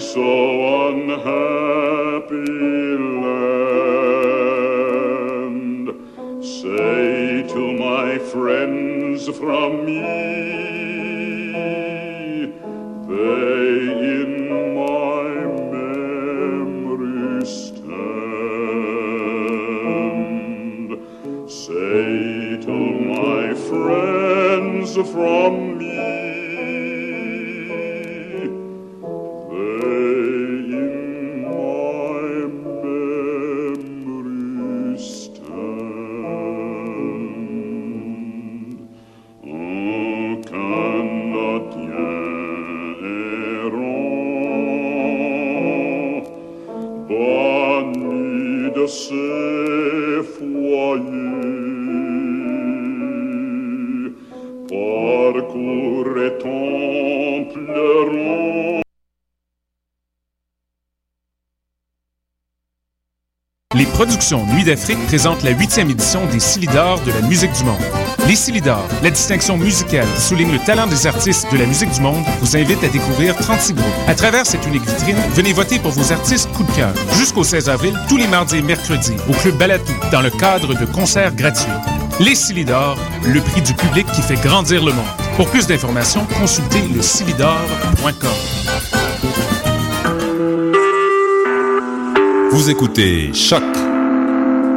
so unhappy land. Say to my friends from me, Les productions Nuit d'Afrique présentent la huitième édition des Silidors de la musique du monde. Les Silidors, la distinction musicale souligne le talent des artistes de la musique du monde, vous invite à découvrir 36 groupes. À travers cette unique vitrine, venez voter pour vos artistes coup de cœur. Jusqu'au 16 avril, tous les mardis et mercredis, au Club Balatou, dans le cadre de concerts gratuits. Les Silidors, le prix du public qui fait grandir le monde. Pour plus d'informations, consultez le Vous écoutez Choc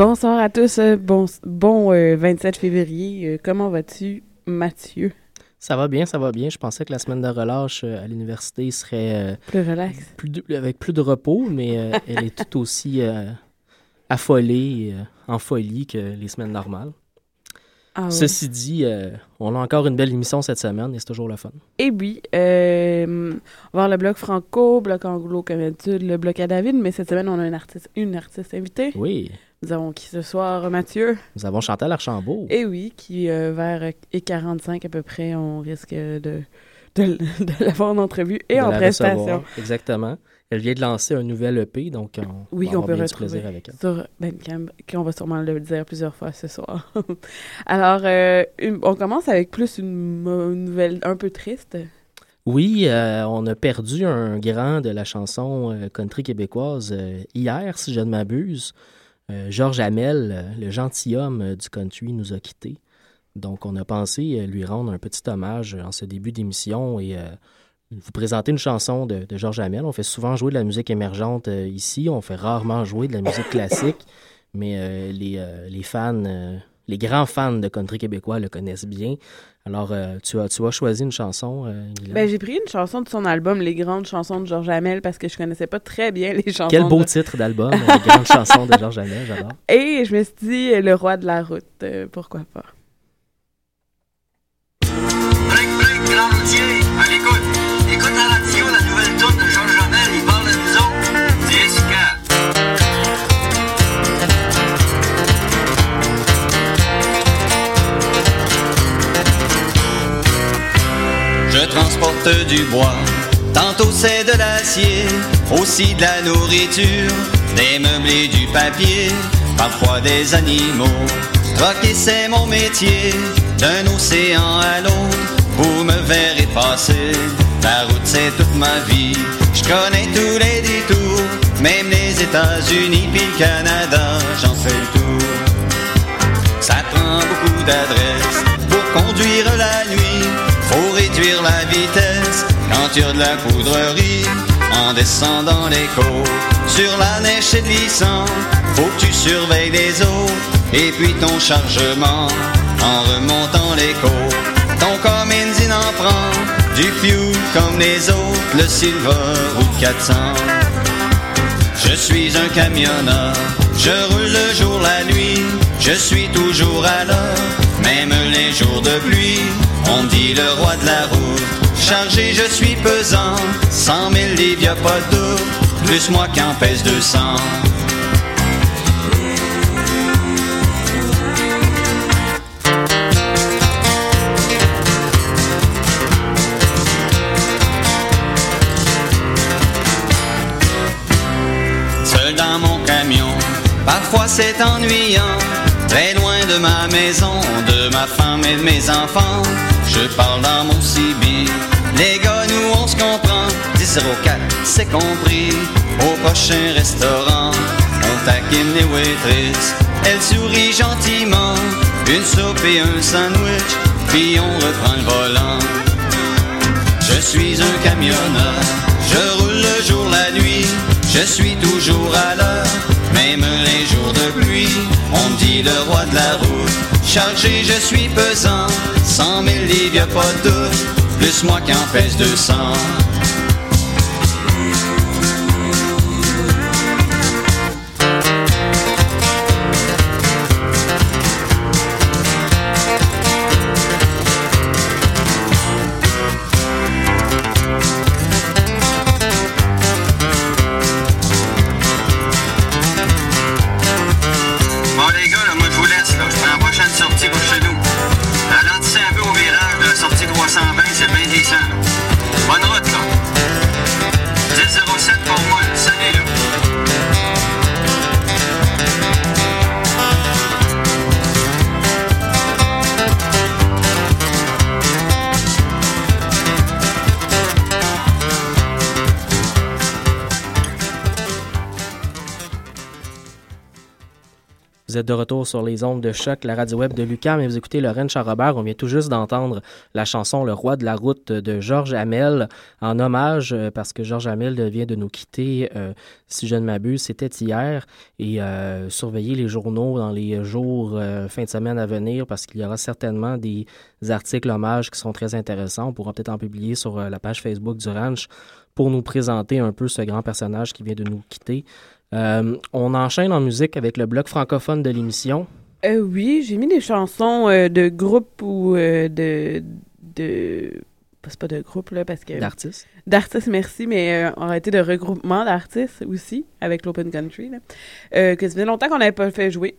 Bonsoir à tous. euh, Bon, bon euh, 27 février. Euh, comment vas-tu, Mathieu? Ça va bien, ça va bien. Je pensais que la semaine de relâche euh, à l'université serait euh, Plus relax. plus de- avec plus de repos, mais euh, elle est tout aussi euh, affolée, euh, en folie que les semaines normales. Ah. Ceci dit, euh, on a encore une belle émission cette semaine et c'est toujours le fun. Et oui, euh, on va voir le bloc franco, bloc anglo comme d'habitude, le bloc à David, mais cette semaine, on a une artiste, une artiste invitée. Oui, Nous avons qui ce soir, Mathieu? nous avons Chantal Archambault. Et oui, qui euh, vers euh, et 45 à peu près, on risque de, de, de l'avoir en entrevue et de en la prestation. recevoir. Exactement. Elle vient de lancer un nouvel EP, donc on Oui, qu'on avoir peut retrouver avec elle. sur Bandcamp, qu'on va sûrement le dire plusieurs fois ce soir. Alors, euh, une- on commence avec plus une, nouvelle un peu triste. Oui, euh, on a perdu un grand de la chanson country québécoise hier, si je ne m'abuse. Euh, Georges Hamel, euh, le gentilhomme euh, du country, nous a quittés. Donc, on a pensé lui rendre un petit hommage en ce début d'émission et vous présenter une chanson de, Georges Hamel. On fait souvent jouer de la musique émergente ici, on fait rarement jouer de la musique classique, mais les, fans, les grands fans de country québécois le connaissent bien. Alors, euh, tu, as, tu as choisi une chanson, euh? Ben, j'ai pris une chanson de son album Les grandes chansons de Georges Hamel parce que je connaissais pas très bien les chansons. Quel beau de- titre d'album, euh, grande chanson de Georges Hamel, j'adore. Et je me suis dit euh, Le roi de la route, euh, pourquoi pas. Break, break, grand entier, à l'écoute. Écoute à la transporte du bois, tantôt c'est de l'acier, aussi de la nourriture, des meubles et du papier, parfois des animaux. Troquer c'est mon métier, d'un océan à l'autre, vous me verrez passer. La route c'est toute ma vie, je connais tous les détours, même les États-Unis puis le Canada, j'en fais le tour. Ça prend beaucoup d'adresses pour conduire la nuit. La vitesse quand il y a de la poudrerie. En descendant les côtes, sur la neige c'est glissant. Faut que tu surveilles les autres et puis ton chargement. En remontant les côtes, ton Cummins en prend du fuel comme les autres, le Silver ou le 400. Je suis un camionneur, je roule le jour, la nuit, je suis toujours à l'heure, même les jours de pluie. On dit le roi de la route. Chargé, je suis pesant. Cent mille livres, y a pas de doute. Plus moi qui en pèse 200. Seul dans mon camion, parfois c'est ennuyant. Très loin de ma maison, de ma femme et de mes enfants. Je parle dans mon CB. Les gars, nous on se comprend. 10-04, c'est compris. Au prochain restaurant, on taquine les waitresses. Elle sourit gentiment. Une soupe et un sandwich, puis on reprend le volant. Je suis un camionneur, je roule le jour, la nuit, je suis toujours à l'heure, même les jours de pluie. On dit le roi de la route, chargé, je suis pesant, cent mille livres, pas de plus moi qui en pèse 200. De retour sur les ondes de choc, la radio web de Lucas, mais vous écoutez Lorraine Charrobert. On vient tout juste d'entendre la chanson Le roi de la route de Georges Hamel en hommage euh, parce que Georges Hamel vient de nous quitter, euh, si je ne m'abuse, c'était hier. Et euh, surveillez les journaux dans les jours, euh, fin de semaine à venir parce qu'il y aura certainement des articles hommages qui sont très intéressants. On pourra peut-être en publier sur la page Facebook du Ranch pour nous présenter un peu ce grand personnage qui vient de nous quitter. Euh, on enchaîne en musique avec le bloc francophone de l'émission. Euh, oui, j'ai mis des chansons euh, de groupe ou euh, de. de... C'est pas de groupe, là, parce que. D'artistes. D'artistes, merci, mais on a été de regroupement d'artistes aussi, avec l'Open Country, là, que ça faisait longtemps qu'on n'avait pas fait jouer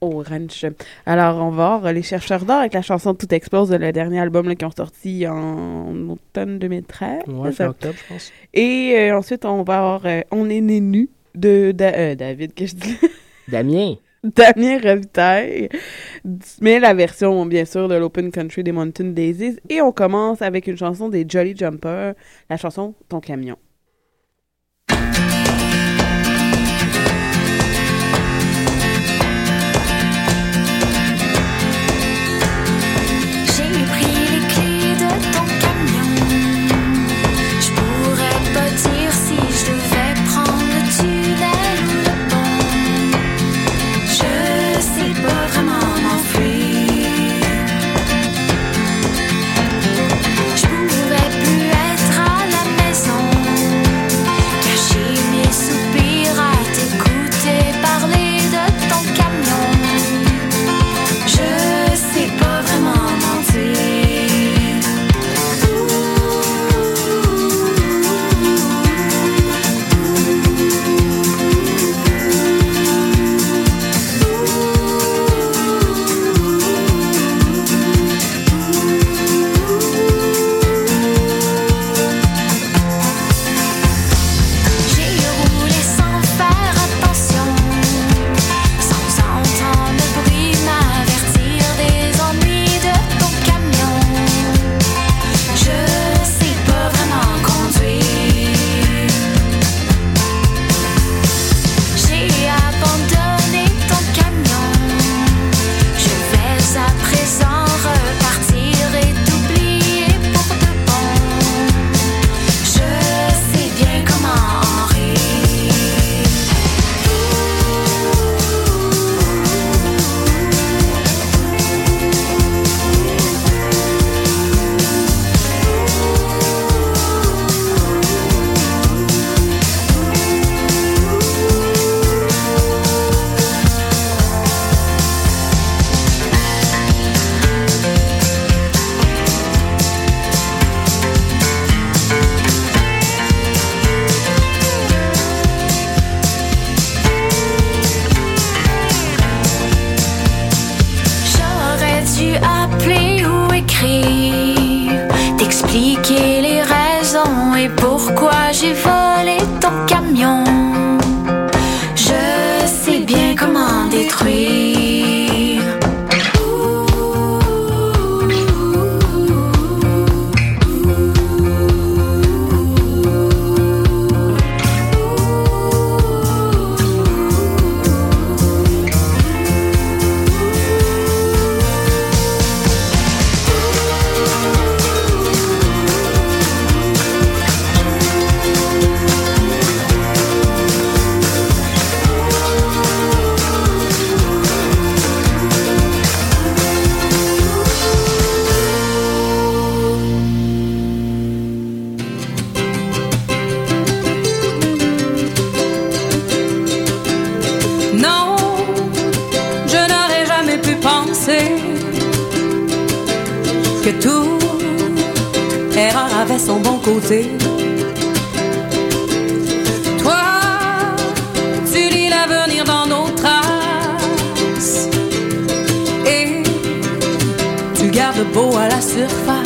au ranch. Alors, on va voir les chercheurs d'or avec la chanson Tout explose de le dernier album qui ont sorti en automne 2013. Ouais, fin octobre, je pense. Et euh, ensuite, on va avoir euh, On est né nu de Da- euh, David, que je dis. Damien. Damien Revitaille, mais la version, bien sûr, de l'Open Country des Mountain Daisies. Et on commence avec une chanson des Jolly Jumpers, la chanson Ton camion. Beau à la surface.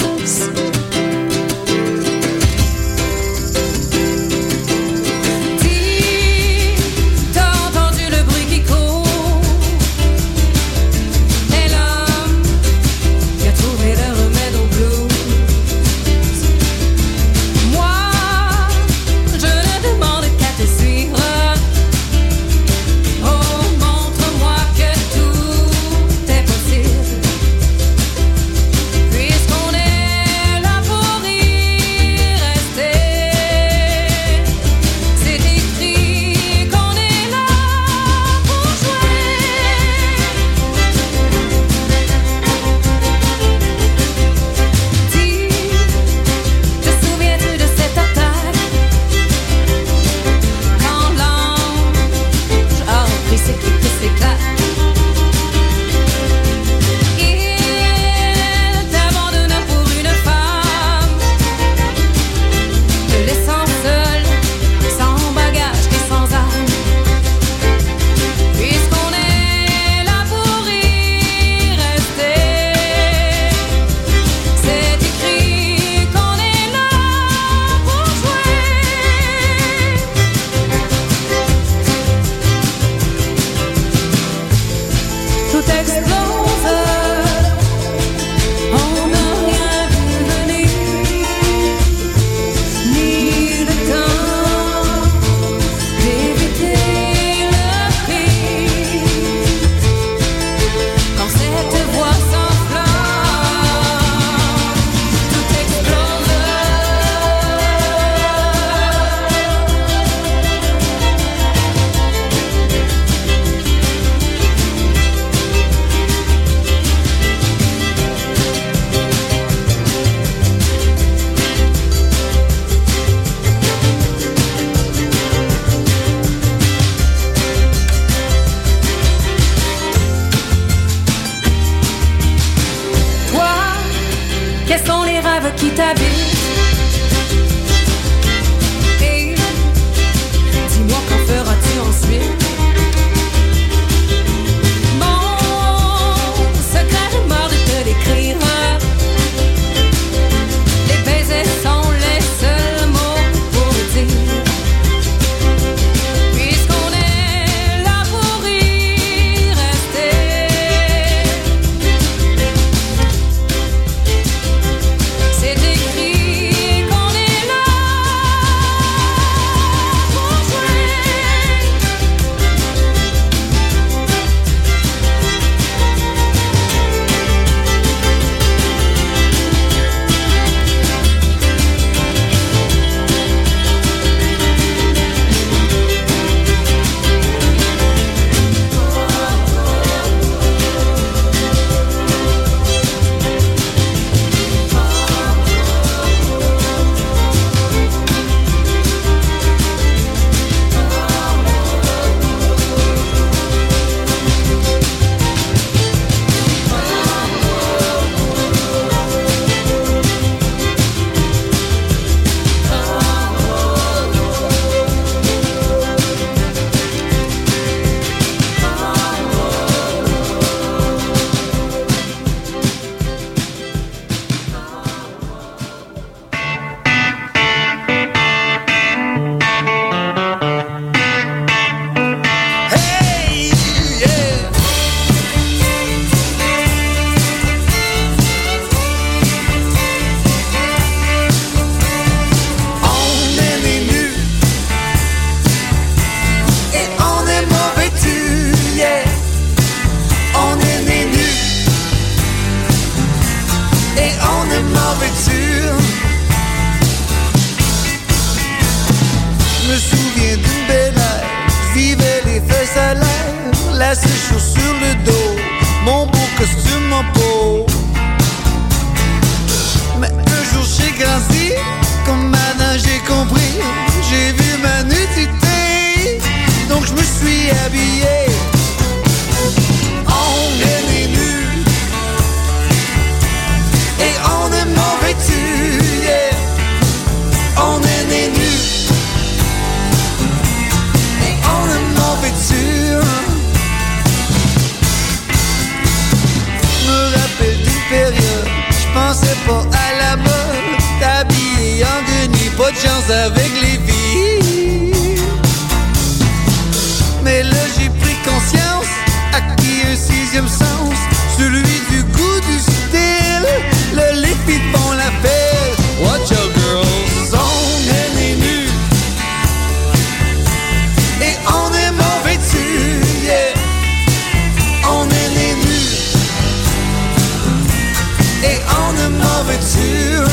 Dessus.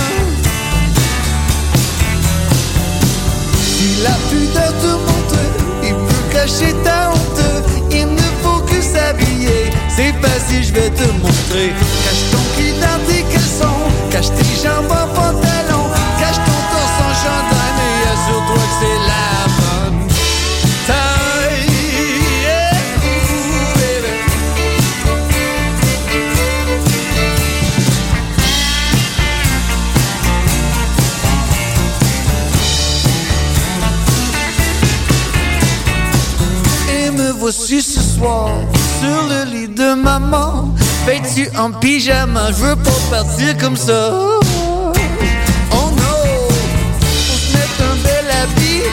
Si la pudeur te montre, il peut cacher ta honte. Il ne faut que s'habiller, c'est facile, je vais te montrer. Cache ton dans tes caleçons, cache tes jambes en pantalon, cache ton torse en chandail, Voici ce soir sur le lit de maman. Vêtu en pyjama, je veux pas partir comme ça. Oh non, faut se mettre un bel habit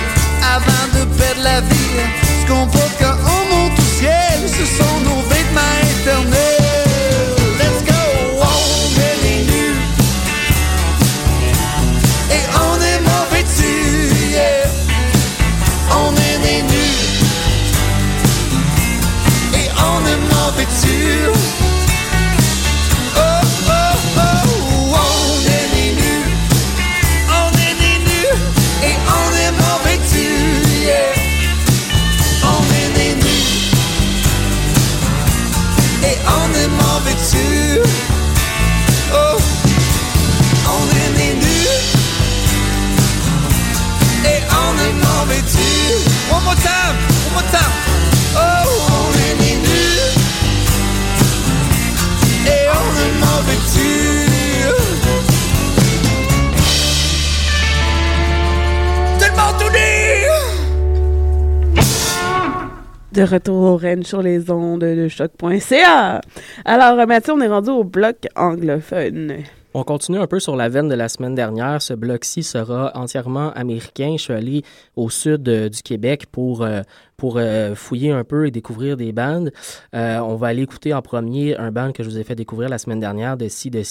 avant de perdre la vie. De retour au Rennes sur les ondes de choc.ca. Alors, euh, Mathieu, on est rendu au bloc anglophone. On continue un peu sur la veine de la semaine dernière. Ce bloc-ci sera entièrement américain. Je suis allé au sud euh, du Québec pour, euh, pour fouiller un peu et découvrir des bandes. On va aller écouter en premier un band que je vous ai fait découvrir la semaine dernière de C de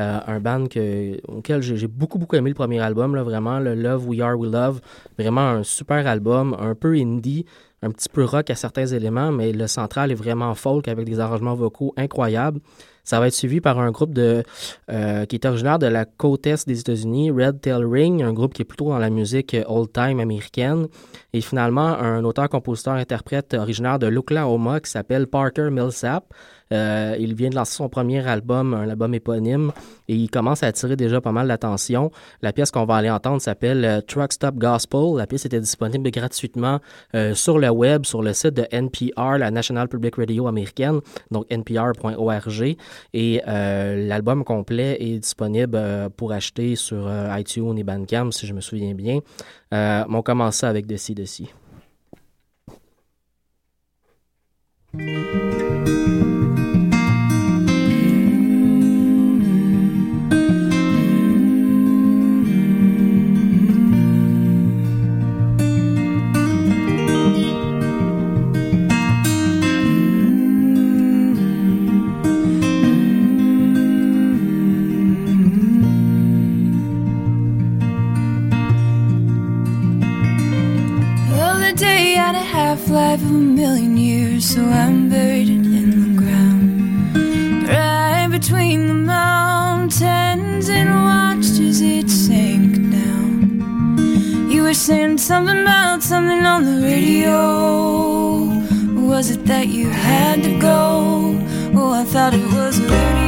euh, un band que, auquel j'ai j'ai beaucoup beaucoup aimé le premier album, là, vraiment le Love We Are We Love, vraiment un super album, un peu indie, un petit peu rock à certains éléments, mais le central est vraiment folk avec des arrangements vocaux incroyables. Ça va être suivi par un groupe de, euh, qui est originaire de la côte est des États-Unis, Red Tail Ring, un groupe qui est plutôt dans la musique euh, old-time américaine. Et finalement, un auteur-compositeur-interprète originaire de l'Oklahoma qui s'appelle Parker Millsap. Euh, il vient de lancer son premier album, un album éponyme, et il commence à attirer déjà pas mal d'attention. La pièce qu'on va aller entendre s'appelle euh, Truck Stop Gospel. La pièce était disponible gratuitement euh, sur le web, sur le site de NPR, la National Public Radio américaine, donc npr.org. Et l'album complet est disponible pour acheter sur iTunes et Bandcamp, si je me souviens bien. On commence ça avec Deci Deci. Of a million years, so I'm buried in the ground. Right between the mountains and watched as it sank down. You were saying something about something on the radio. Was it that you had to go? Oh, I thought it was radio.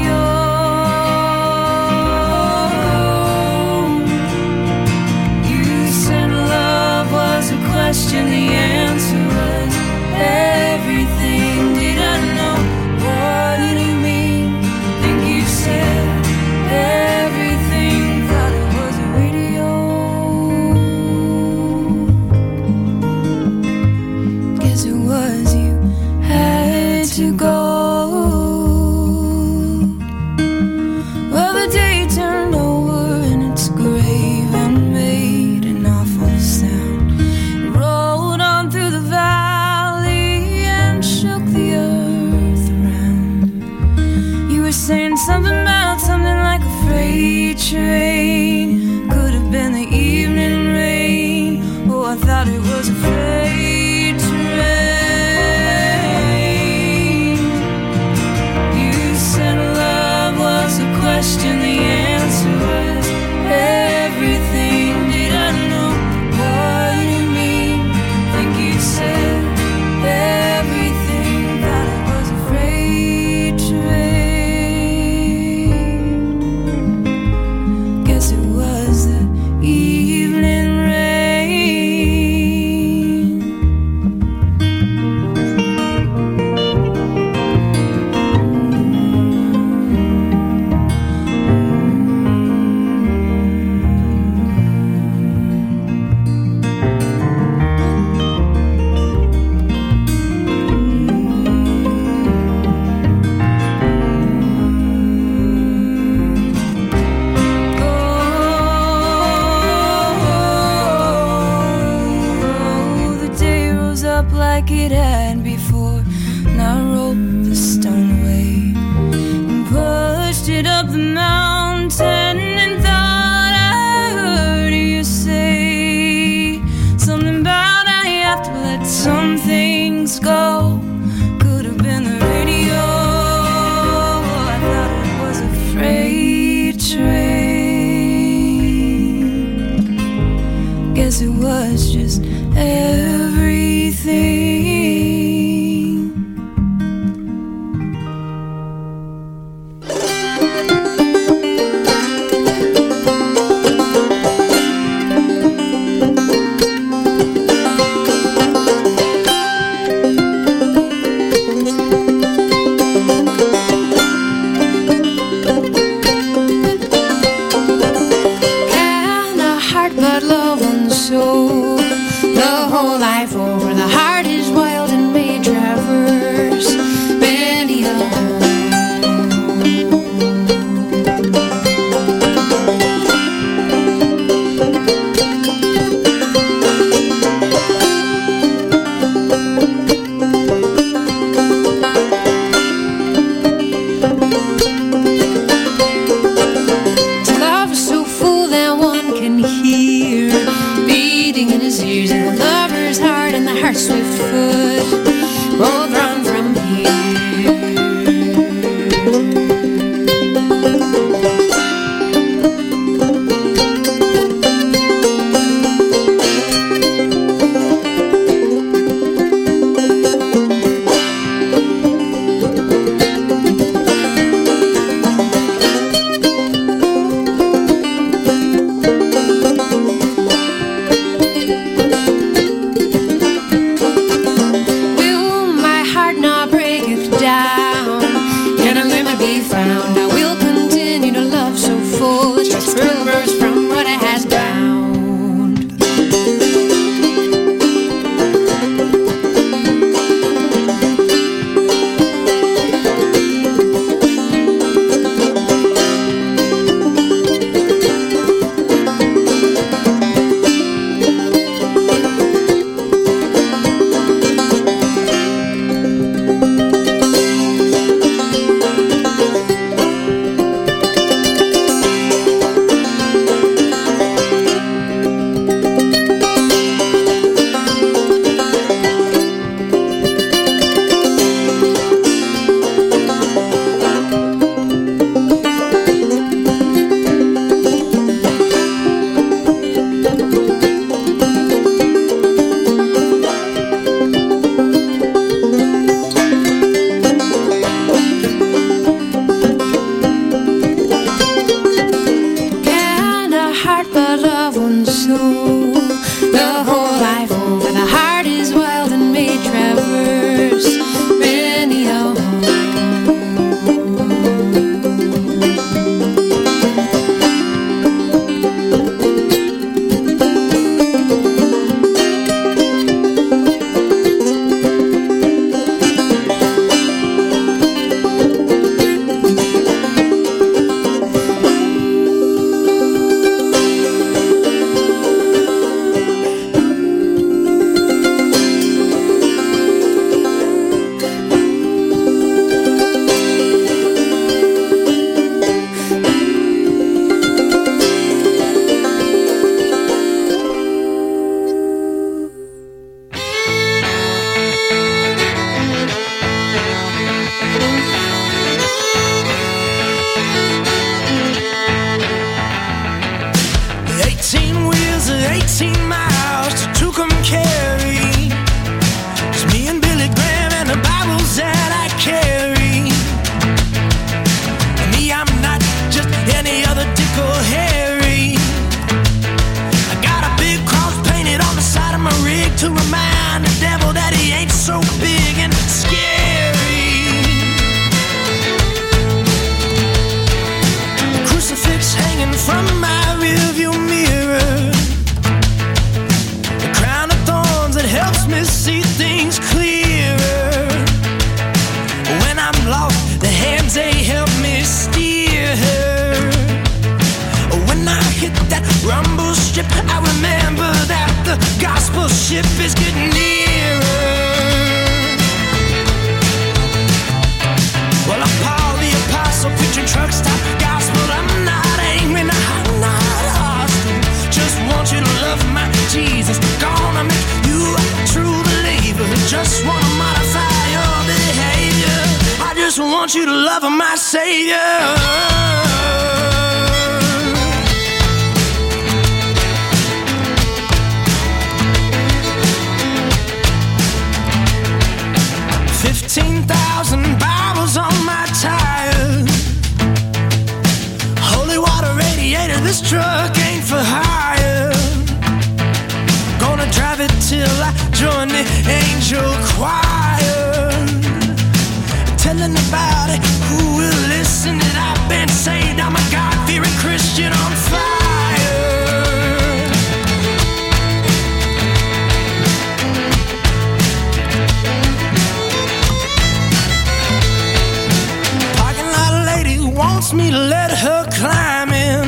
Me to let her climb in.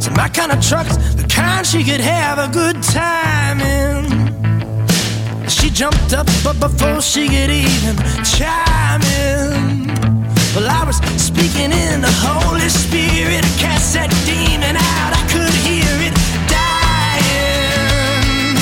So my kind of truck's the kind she could have a good time in. She jumped up, but before she could even chime in, well, I was speaking in the Holy Spirit. I cast that demon out. I could hear it dying.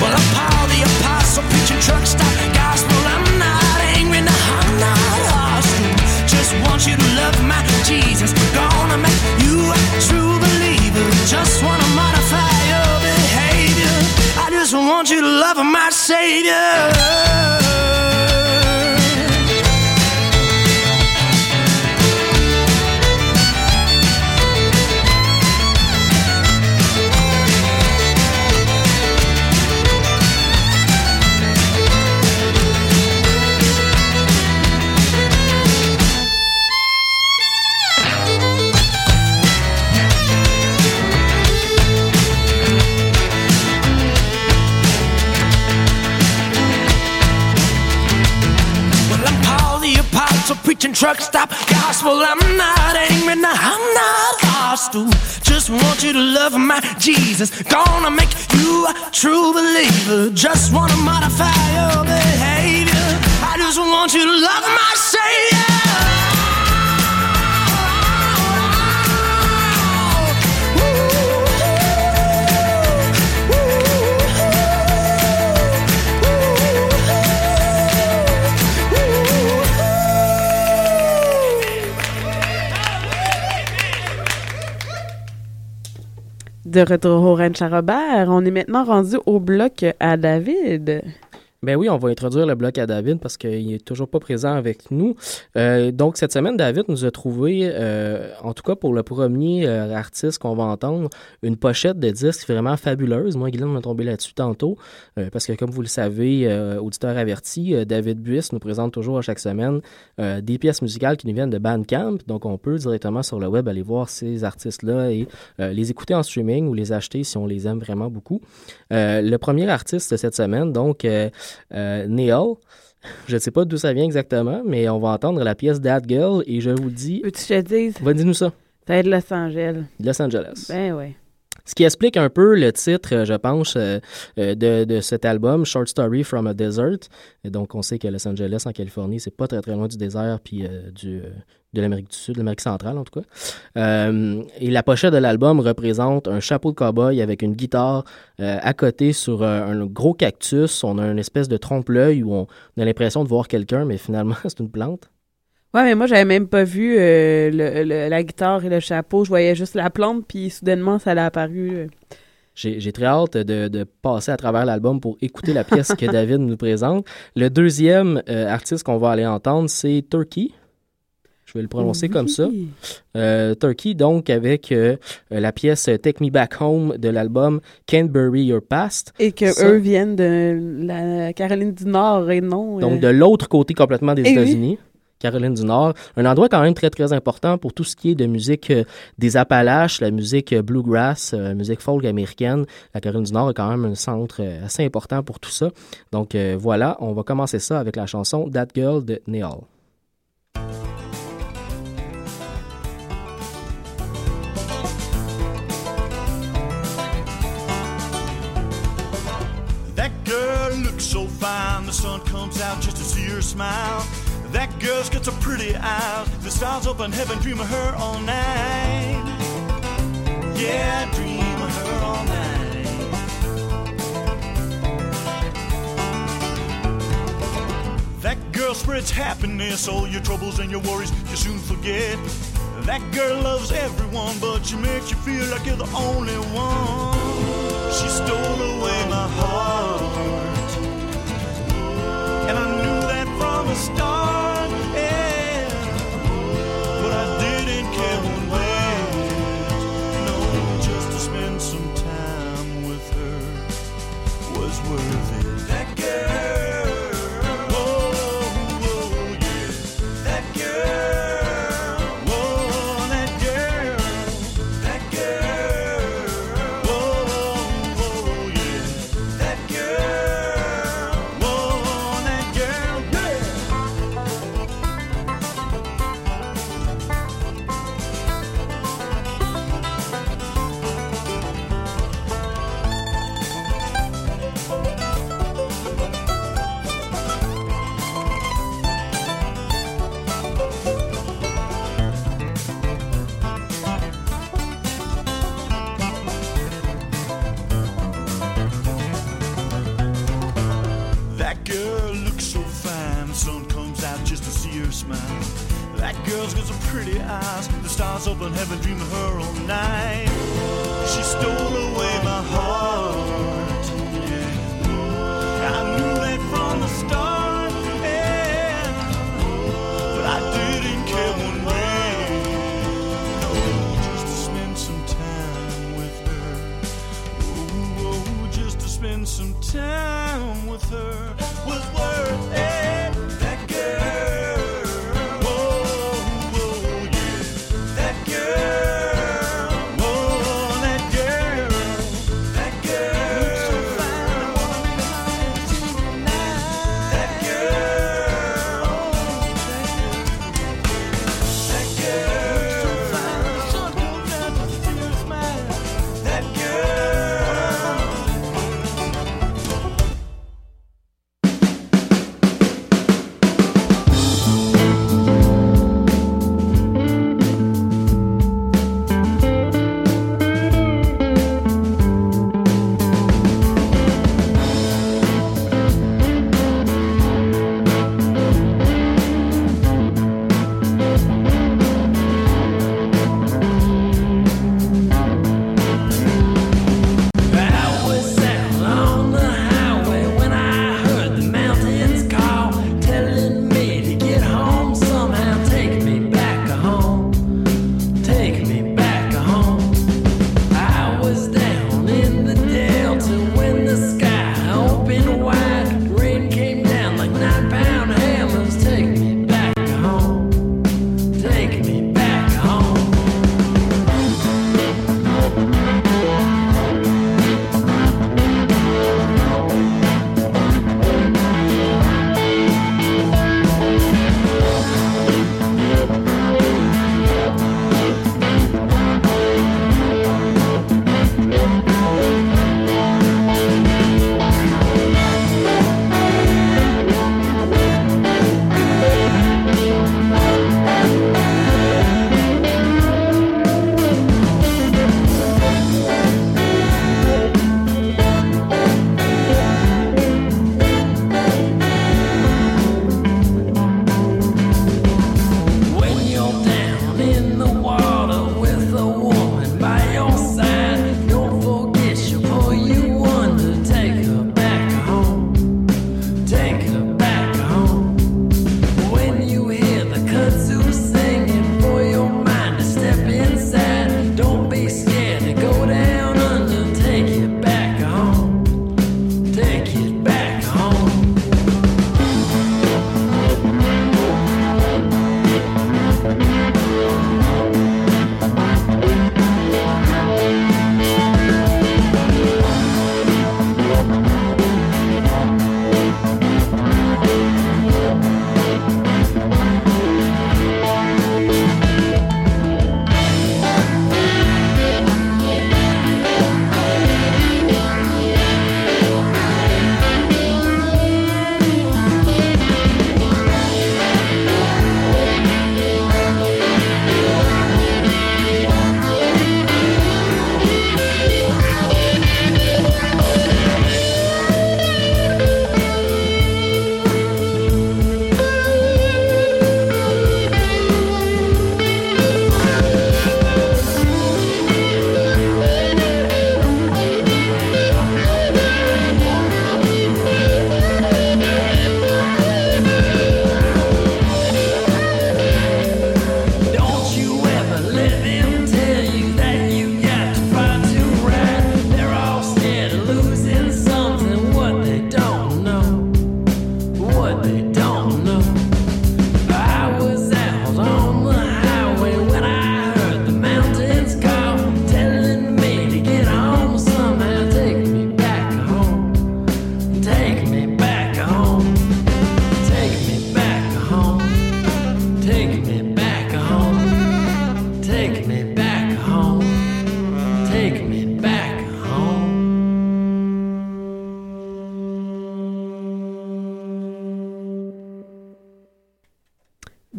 Well, I'm Paul the Apostle, preaching truck stop gospel. I'm not angry, no, I'm not hostile. Just want you to love my Jesus. Gonna make you a true believer. Just wanna modify your behavior. I just want you to love my Savior. Preaching truck stop gospel. I'm not angry, no, I'm not hostile. Just want you to love my Jesus. Gonna make you a true believer. Just wanna modify your behavior. I just want you to love my Savior. De retour au Ranch à Robert, on est maintenant rendu au bloc à David. Ben oui, on va introduire le bloc à David parce qu'il est toujours pas présent avec nous. Euh, donc cette semaine, David nous a trouvé, euh, en tout cas pour le premier euh, artiste qu'on va entendre, une pochette de disque vraiment fabuleuse. Moi, Guylaine m'a tombé là-dessus tantôt parce que comme vous le savez, auditeur averti, David Buis nous présente toujours à chaque semaine des pièces musicales qui nous viennent de Bandcamp. Donc on peut directement sur le web aller voir ces artistes-là et les écouter en streaming ou les acheter si on les aime vraiment beaucoup. Le premier artiste de cette semaine, donc euh, Neil. Je ne sais pas d'où ça vient exactement, mais on va entendre la pièce That Girl et je vous dis. Peux-tu que je te dise? Va dis-nous ça. Ça va être Los Angeles. Los Angeles. Ben ouais. Ce qui explique un peu le titre, euh, je pense, euh, euh, de, de cet album, Short Story from a Desert. Et donc, on sait que Los Angeles, en Californie, c'est pas très très loin du désert puis du, de l'Amérique du Sud, de l'Amérique centrale en tout cas. Et la pochette de l'album représente un chapeau de cow-boy avec une guitare à côté sur un gros cactus. On a une espèce de trompe-l'œil où on a l'impression de voir quelqu'un, mais finalement, c'est une plante. Ouais, mais moi, j'avais même pas vu euh, le- le- la guitare et le chapeau. Je voyais juste la plante, puis soudainement, ça l'a apparu. euh. J'ai très hâte de, de passer à travers l'album pour écouter la pièce que David nous présente. Le deuxième euh, artiste qu'on va aller entendre, c'est Turkey. Je vais le prononcer comme ça. Euh, Turkey, donc, avec euh, la pièce Take Me Back Home de l'album Can't Bury Your Past. Et que Ça, eux viennent de la Caroline du Nord et non. Donc, de l'autre côté complètement des Eh oui. États-Unis. Caroline du Nord. Un endroit quand même très, très important pour tout ce qui est de musique euh, des Appalaches, la musique euh, bluegrass, euh, musique folk américaine. La Caroline du Nord est quand même un centre euh, assez important pour tout ça. Donc voilà, on va commencer ça avec la chanson That Girl de Neal. That girl looks so fine, the sun comes out just to see her smile. That girl's got some pretty eyes. The stars up in heaven, dream of her all night. Yeah, dream of her all night. That girl spreads happiness, all your troubles and your worries you soon forget. That girl loves everyone, but she makes you feel like you're the only one. She stole away my heart, and I knew that from the start.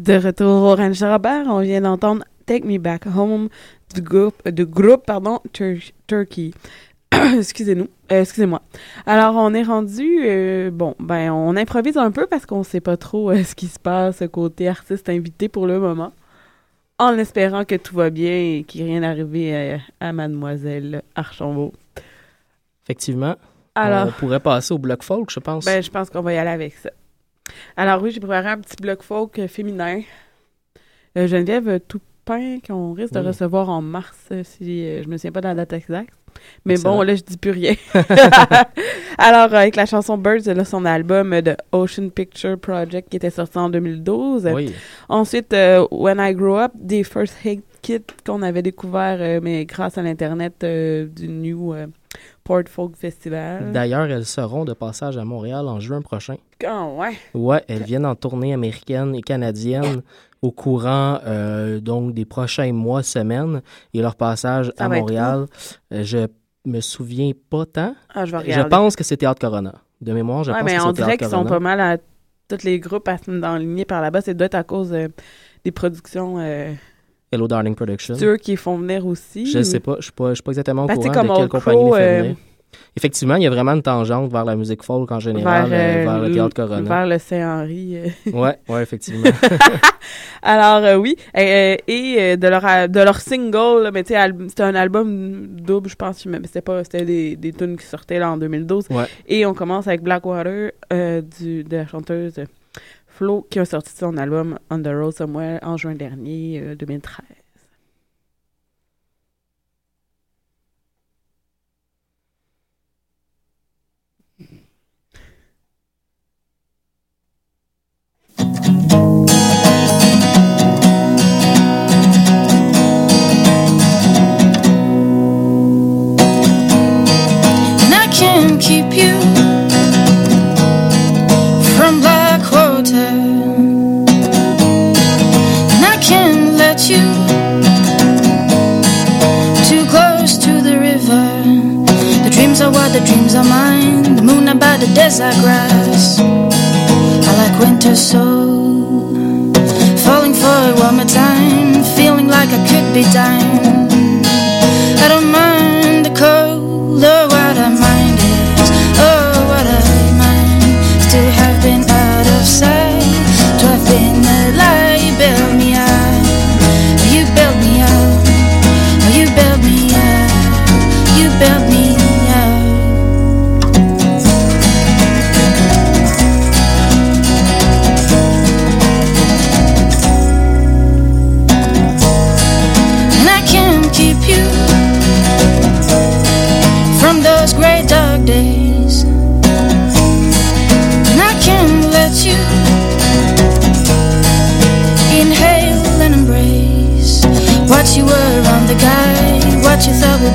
De retour au Ranch Robert, on vient d'entendre Take Me Back Home du groupe, du groupe pardon, Tur- Turkey. Excusez-nous, euh, excusez-moi. Alors, on est rendu, euh, bon, ben, on improvise un peu parce qu'on sait pas trop euh, ce qui se passe côté artiste invité pour le moment, en espérant que tout va bien et qu'il rien arrivé à, à Mademoiselle Archambault. Effectivement. Alors, On pourrait passer au bloc folk, je pense. ben, je pense qu'on va y aller avec ça. Alors oui, j'ai préparé un petit bloc folk euh, féminin. Euh, Geneviève Toupin, qu'on risque de recevoir en mars, euh, si euh, je me souviens pas de la date exacte. Mais Excellent. bon, là, je dis plus rien. Alors, avec la chanson Birds, là, son album de Ocean Picture Project qui était sorti en 2012. Oui. Ensuite, euh, When I Grow Up, des First Hate Kit qu'on avait découvert, mais grâce à l'Internet du New Port Folk Festival. D'ailleurs, elles seront de passage à Montréal en juin prochain. Ah, ouais. Ouais, elles viennent en tournée américaine et canadienne au courant euh, donc des prochains mois, semaines. Et leur passage Ça à va être Montréal, euh, je me souviens pas tant. Ah, je vais Je regarder. pense que c'est Théâtre Corona. De mémoire, je ouais, pense mais que on c'est dirait Théâtre qu'ils sont Corona. pas mal à tous les groupes enlignés par là-bas. C'est doit être à cause euh, des productions euh, Hello Darling Production. sûres qui font venir aussi. Je sais pas, je suis pas, je suis pas exactement au courant comme de quelle compagnie les fait euh, venir. Effectivement, il y a vraiment une tangente vers la musique folk en général, vers, euh, euh, vers le l- Théâtre Corona. Vers le Saint-Henri. euh. Ouais, ouais, effectivement. Alors euh, oui, euh, et euh, de leur de leur single, mais tu sais, c'était un album double, je pense, mais c'était pas, c'était des des tunes qui sortaient là en 2012. Ouais. Et on commence avec Blackwater euh, du de la chanteuse Flo qui a sorti son album On the Road Somewhere en juin dernier, euh, 2013. Desert grass. I like winter so. Falling for it one more time. Feeling like I could be dying.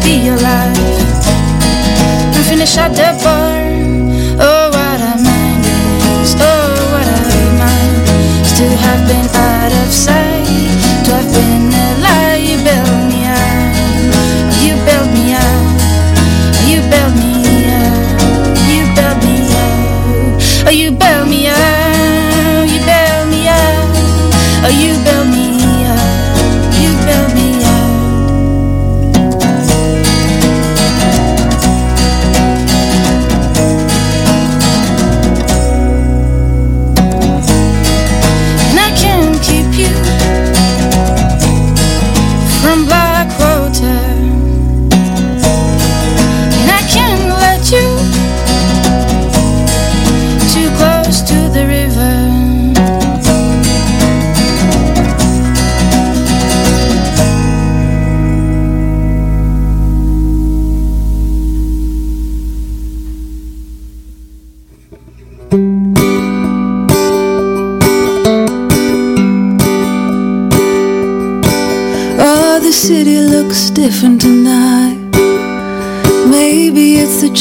Be life. And finish at the bar.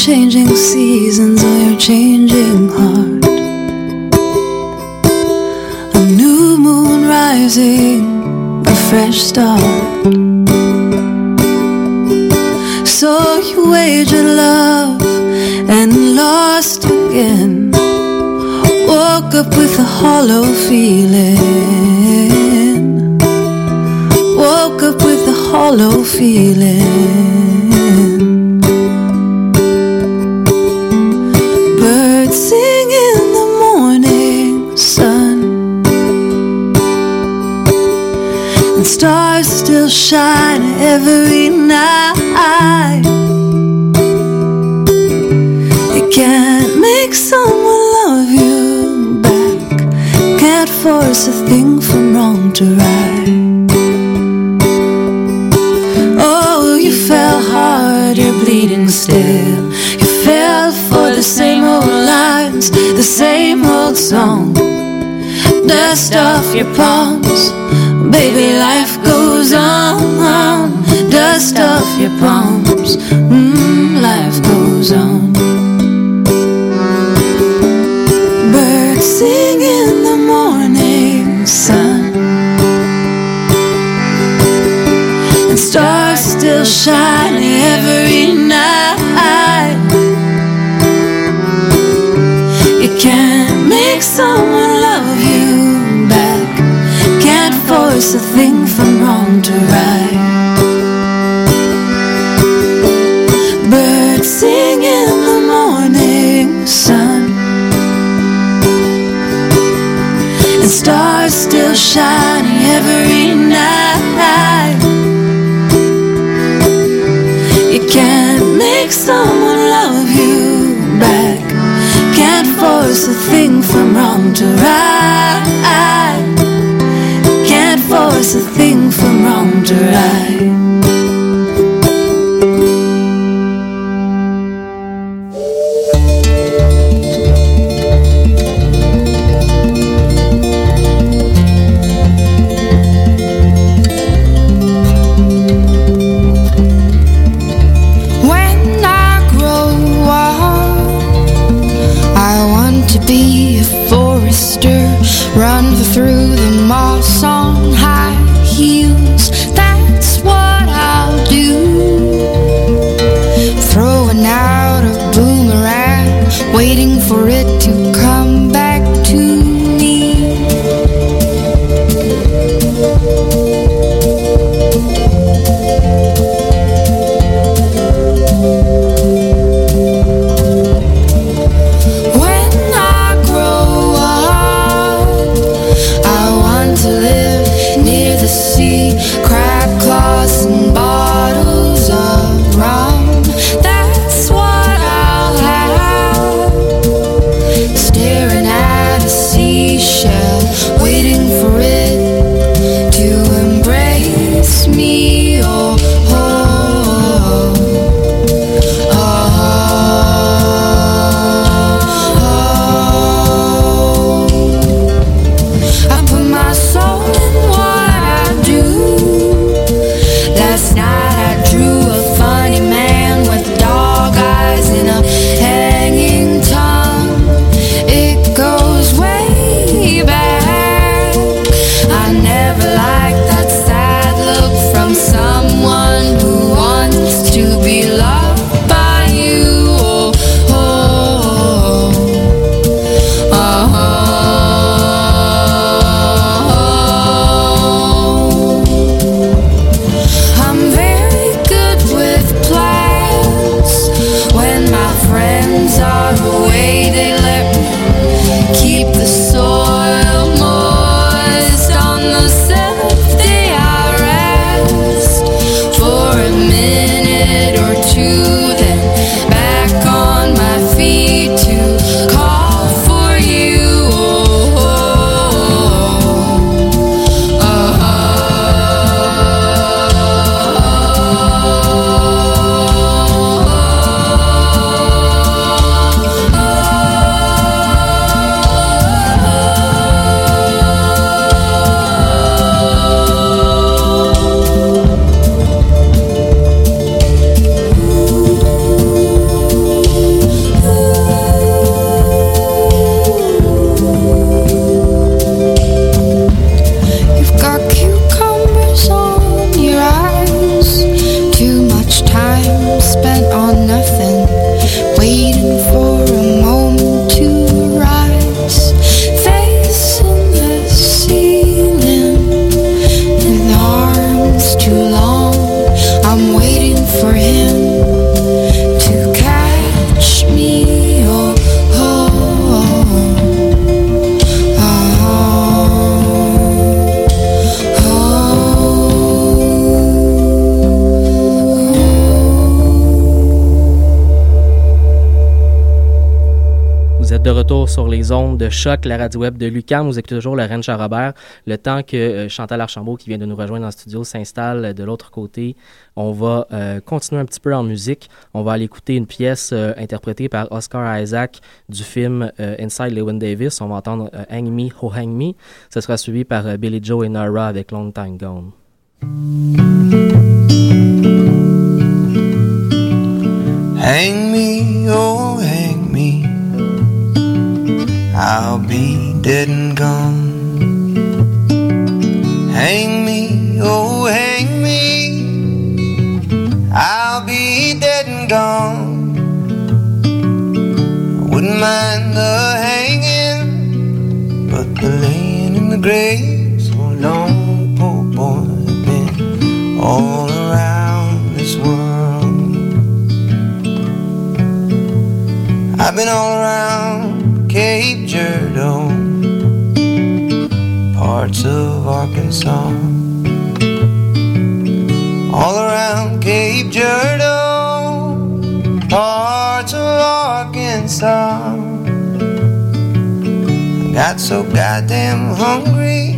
changing seasons or your changing heart. A new moon rising, a fresh start. So you wagered love and lost again. Woke up with a hollow feeling. Woke up with a hollow feeling. Shine every night. You can't make someone love you back. Can't force a thing from wrong to right. force a thing from wrong to right. Can't force a thing from wrong to right. away. De choc, la radio web de Lucam. Vous écoutez toujours Rennes Robert. Le temps que euh, Chantal Archambault, qui vient de nous rejoindre en studio, s'installe de l'autre côté, on va euh, continuer un petit peu en musique. On va aller écouter une pièce euh, interprétée par Oscar Isaac du film euh, Inside Lewin Davis. On va entendre euh, Hang Me, Oh Hang Me. Ce sera suivi par euh, Billy Joe et Nara avec Long Time Gone. Hang me, oh, I'll be dead and gone. Hang me, oh, hang me. I'll be dead and gone. Wouldn't mind the hanging, but the laying in the grave so long, poor boy, I've been all around this world. I've been all around Cape Girardeau, parts of Arkansas. All around Cape Girardeau, parts of Arkansas. I got so goddamn hungry,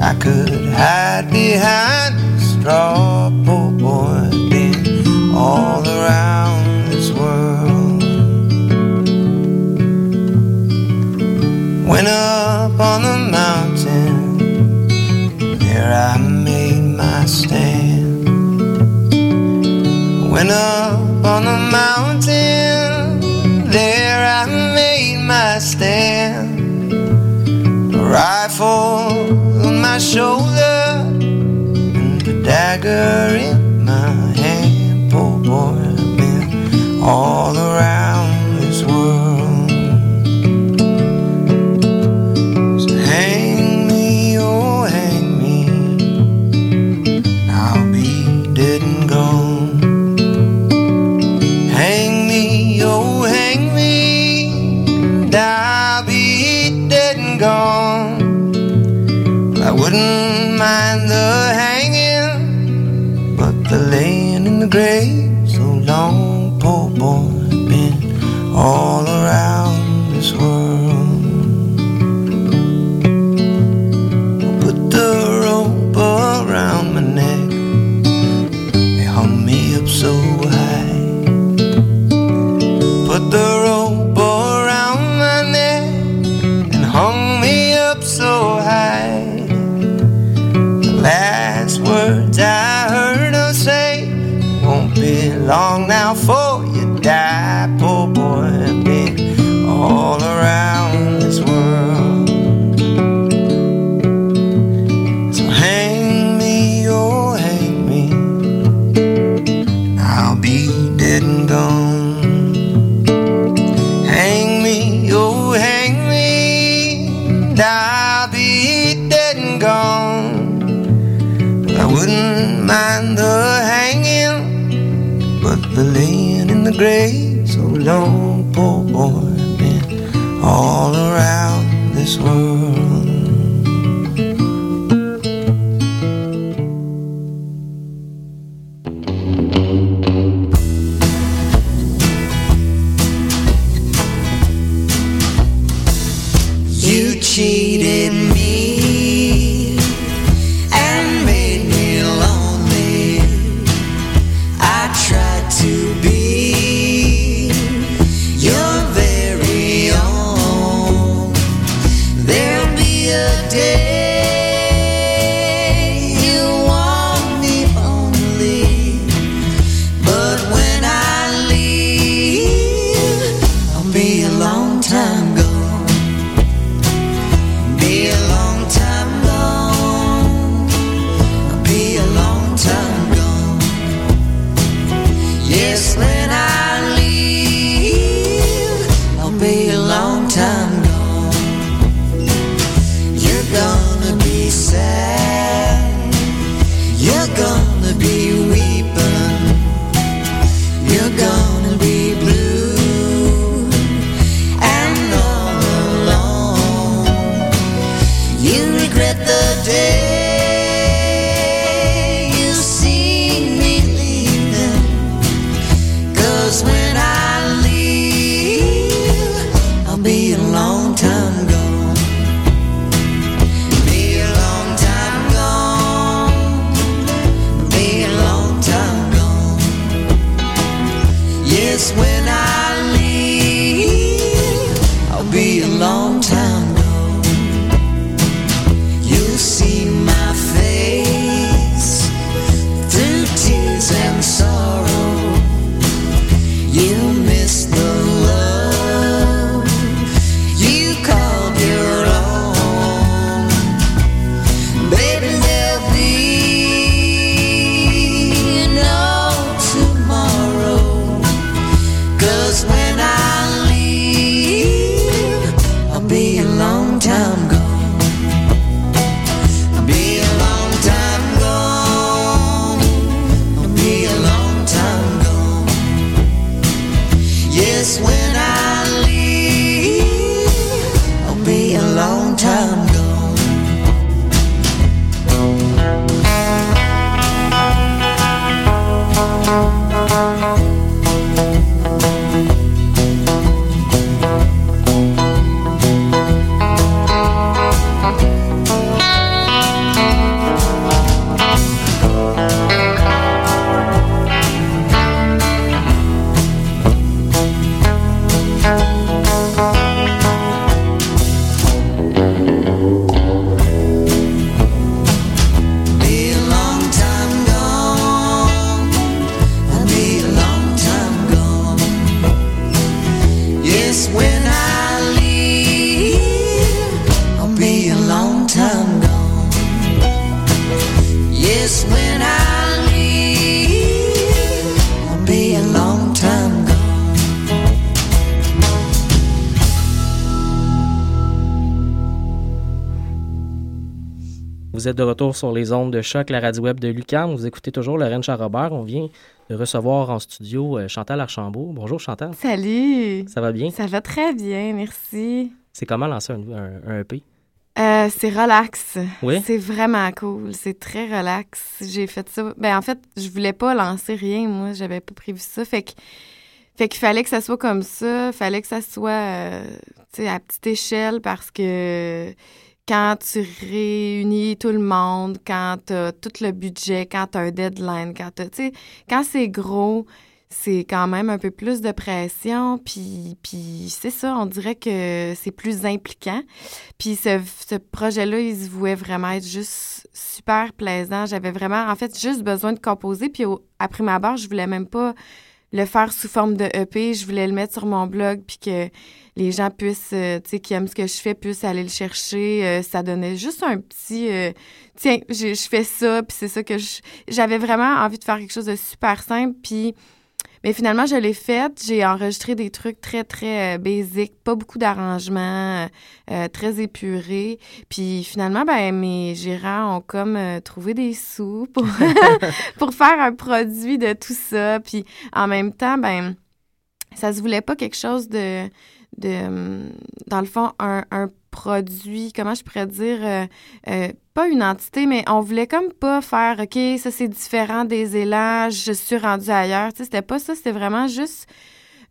I could hide behind a straw. Boy, been all around Went up on the mountain, there I made my stand. Went up on the mountain, there I made my stand. A rifle on my shoulder, and a dagger in clay Vous êtes de retour sur les ondes de choc, la radio web de Lucam. Vous écoutez toujours Lorraine Charrobert. On vient de recevoir en studio euh, Chantal Archambault. Bonjour Chantal. Salut! Ça va bien? Ça va très bien, merci. C'est comment lancer un, un- un EP? Euh, c'est relax. Oui? C'est vraiment cool. C'est très relax. J'ai fait ça. Ben, en fait, je voulais pas lancer rien, moi. J'avais pas prévu ça. Fait que. Fait qu'il fallait que ça soit comme ça. Fallait que ça soit, euh, à petite échelle parce que quand tu réunis tout le monde, quand t'as tout le budget, quand t'as un deadline, quand tu sais, quand c'est gros, c'est quand même un peu plus de pression, puis, puis c'est ça, on dirait que c'est plus impliquant. Puis ce, ce projet-là, il se vouait vraiment être juste super plaisant. J'avais vraiment, en fait, juste besoin de composer, puis après ma barre, je voulais même pas le faire sous forme de EP, je voulais le mettre sur mon blog, puis que les gens puissent, euh, tu sais, qui aiment ce que je fais, puissent aller le chercher. Euh, ça donnait juste un petit, euh, tiens, je, fais ça, puis c'est ça que. J'avais vraiment envie de faire quelque chose de super simple, puis... Mais finalement, je l'ai fait. J'ai enregistré des trucs très, très basiques, pas beaucoup d'arrangements, très épurés. Puis finalement, ben, mes gérants ont comme trouvé des sous pour, pour faire un produit de tout ça. Puis en même temps, ben, ça se voulait pas quelque chose de, de hum, dans le fond, un, un produit, comment je pourrais dire, euh, euh, pas une entité, mais on voulait comme pas faire, OK, ça c'est différent des élans, je suis rendue ailleurs. Tu sais, c'était pas ça, c'était vraiment juste.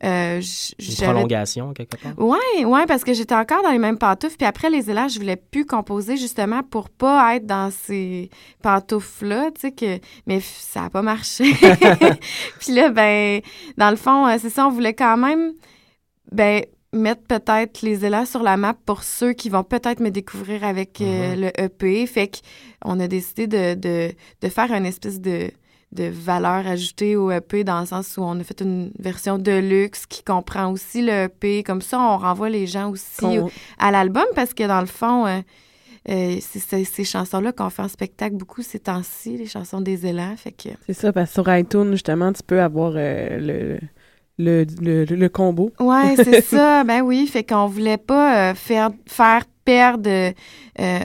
euh, Une prolongation, quelque part? Ouais, ouais, parce que j'étais encore dans les mêmes pantoufles. Puis après les élans, je voulais plus composer justement pour pas être dans ces pantoufles-là, tu sais, que... mais ça a pas marché. puis là, ben, dans le fond, euh, c'est ça, on voulait quand même, ben, mettre peut-être les élans sur la map pour ceux qui vont peut-être me découvrir avec euh, le EP. Fait qu'on a décidé de, de, de faire une espèce de de valeur ajoutée au EP dans le sens où on a fait une version de luxe qui comprend aussi le EP. Comme ça, on renvoie les gens aussi à l'album parce que dans le fond, euh, euh, c'est c'est- ces chansons-là qu'on fait en spectacle beaucoup ces temps-ci, les chansons des élans. Fait que C'est ça, parce que sur iTunes, justement, tu peux avoir euh, le, le, le, le combo. Ouais, c'est ça. Ben oui, fait qu'on voulait pas euh, faire faire perdre. euh,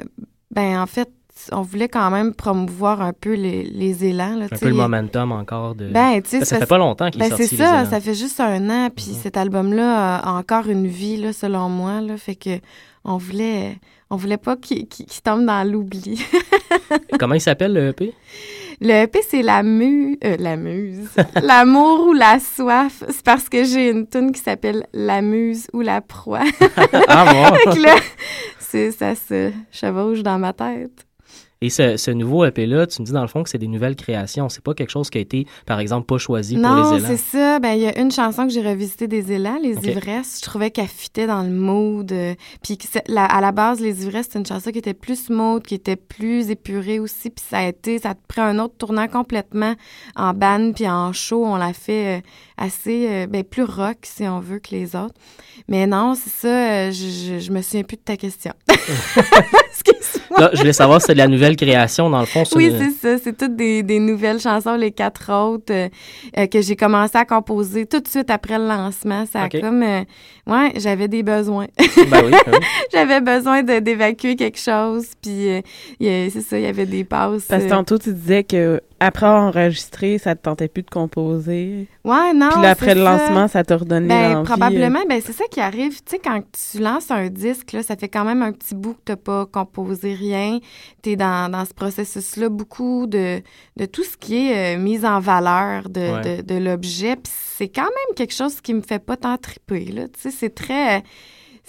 ben en fait, on voulait quand même promouvoir un peu les, les élans. Là, Un peu le momentum encore de. Ben, tu sais, ça fait pas longtemps qu'il est ben, sorti. c'est les ça, Élans. ça fait juste un an, puis cet album-là a encore une vie, là, selon moi, là, fait que on voulait, on voulait pas qu'il tombe dans l'oubli. Comment il s'appelle le EP? Le EP, c'est la muse, la muse, l'amour ou la soif. C'est parce que j'ai une tune qui s'appelle La muse ou la proie. Ah bon? Fait que là, c'est ça se chevauche dans ma tête. Et ce, ce nouveau EP-là, tu me dis dans le fond que c'est des nouvelles créations. C'est pas quelque chose qui a été, par exemple, pas choisi pour Non, les élans. c'est ça. Ben, il y a une chanson que j'ai revisitée des élans, Les Ok. Ivresses. Je trouvais qu'elle fitait dans le mood. euh, Puis la- à la base, Les Ivresses, c'est une chanson qui était plus smooth, qui était plus épurée aussi. Puis ça a été, ça a pris un autre tournant complètement en band puis en show. On l'a fait euh, assez, euh, ben, plus rock, si on veut, que les autres. Mais non, c'est ça. je, je, je me souviens plus de ta question. Excuse-moi. Je voulais savoir si c'est de la nouvelle création, dans le fond. Oui, une- c'est ça. C'est toutes des, des nouvelles chansons, les quatre autres, euh, euh, que j'ai commencé à composer tout de suite après le lancement. Ça a comme... euh, ouais, j'avais des besoins. Ben oui, ben oui. j'avais besoin d'évacuer quelque chose. Puis, euh, il y a- c'est ça, il y avait des passes. Parce que euh, tantôt, tu disais que après avoir enregistré, ça te tentait plus de composer. Ouais, non. Puis là, après le ça. lancement, ça t'a redonné Ben, probablement. euh. Ben, c'est ça qui arrive. Tu sais, quand tu lances un disque, là, ça fait quand même un petit bout que tu n'as pas composé rien. Tu es dans, dans ce processus-là, beaucoup de, de tout ce qui est euh, mise en valeur de, Ouais. de, de l'objet. Puis c'est quand même quelque chose qui me fait pas tant triper. Là. C'est très.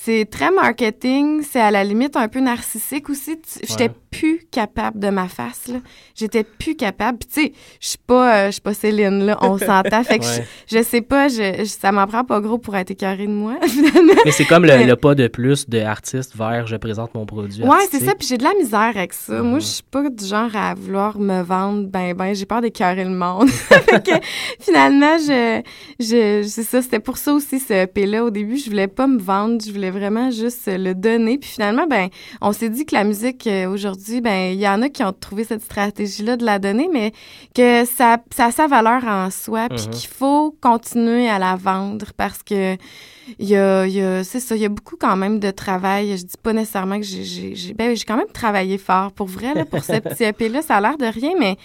C'est très marketing, c'est à la limite un peu narcissique aussi. J'étais Ouais. Plus capable de ma face, là. J'étais plus capable. Puis tu sais, je suis pas, euh, je suis pas Céline, là, on s'entend. Fait que Ouais. je, je sais pas, je, je- ça m'en prend pas gros pour être écœurée de moi. Mais c'est comme le, pas de plus de artiste vers je présente mon produit. Ouais, c'est ça, puis j'ai de la misère avec ça. Mhm. Moi, je suis pas du genre à vouloir me vendre, ben, ben, j'ai peur d'écœurer le monde. fait que, finalement, je, je, c'est ça, c'était pour ça aussi, ce EP-là. Au début, je voulais pas me vendre, je voulais vraiment juste le donner. Puis finalement, ben, on s'est dit que la musique, euh, aujourd'hui, aujourd'hui, ben il y en a qui ont trouvé cette stratégie-là de la donner, mais que ça, ça a sa valeur en soi, puis Mhm. qu'il faut continuer à la vendre parce que il y a, y a- c'est ça, il y a beaucoup quand même de travail. Je dis pas nécessairement que j'ai, ben, j'ai quand même travaillé fort pour vrai là, pour ce petit EP-là. Ça a l'air de rien, mais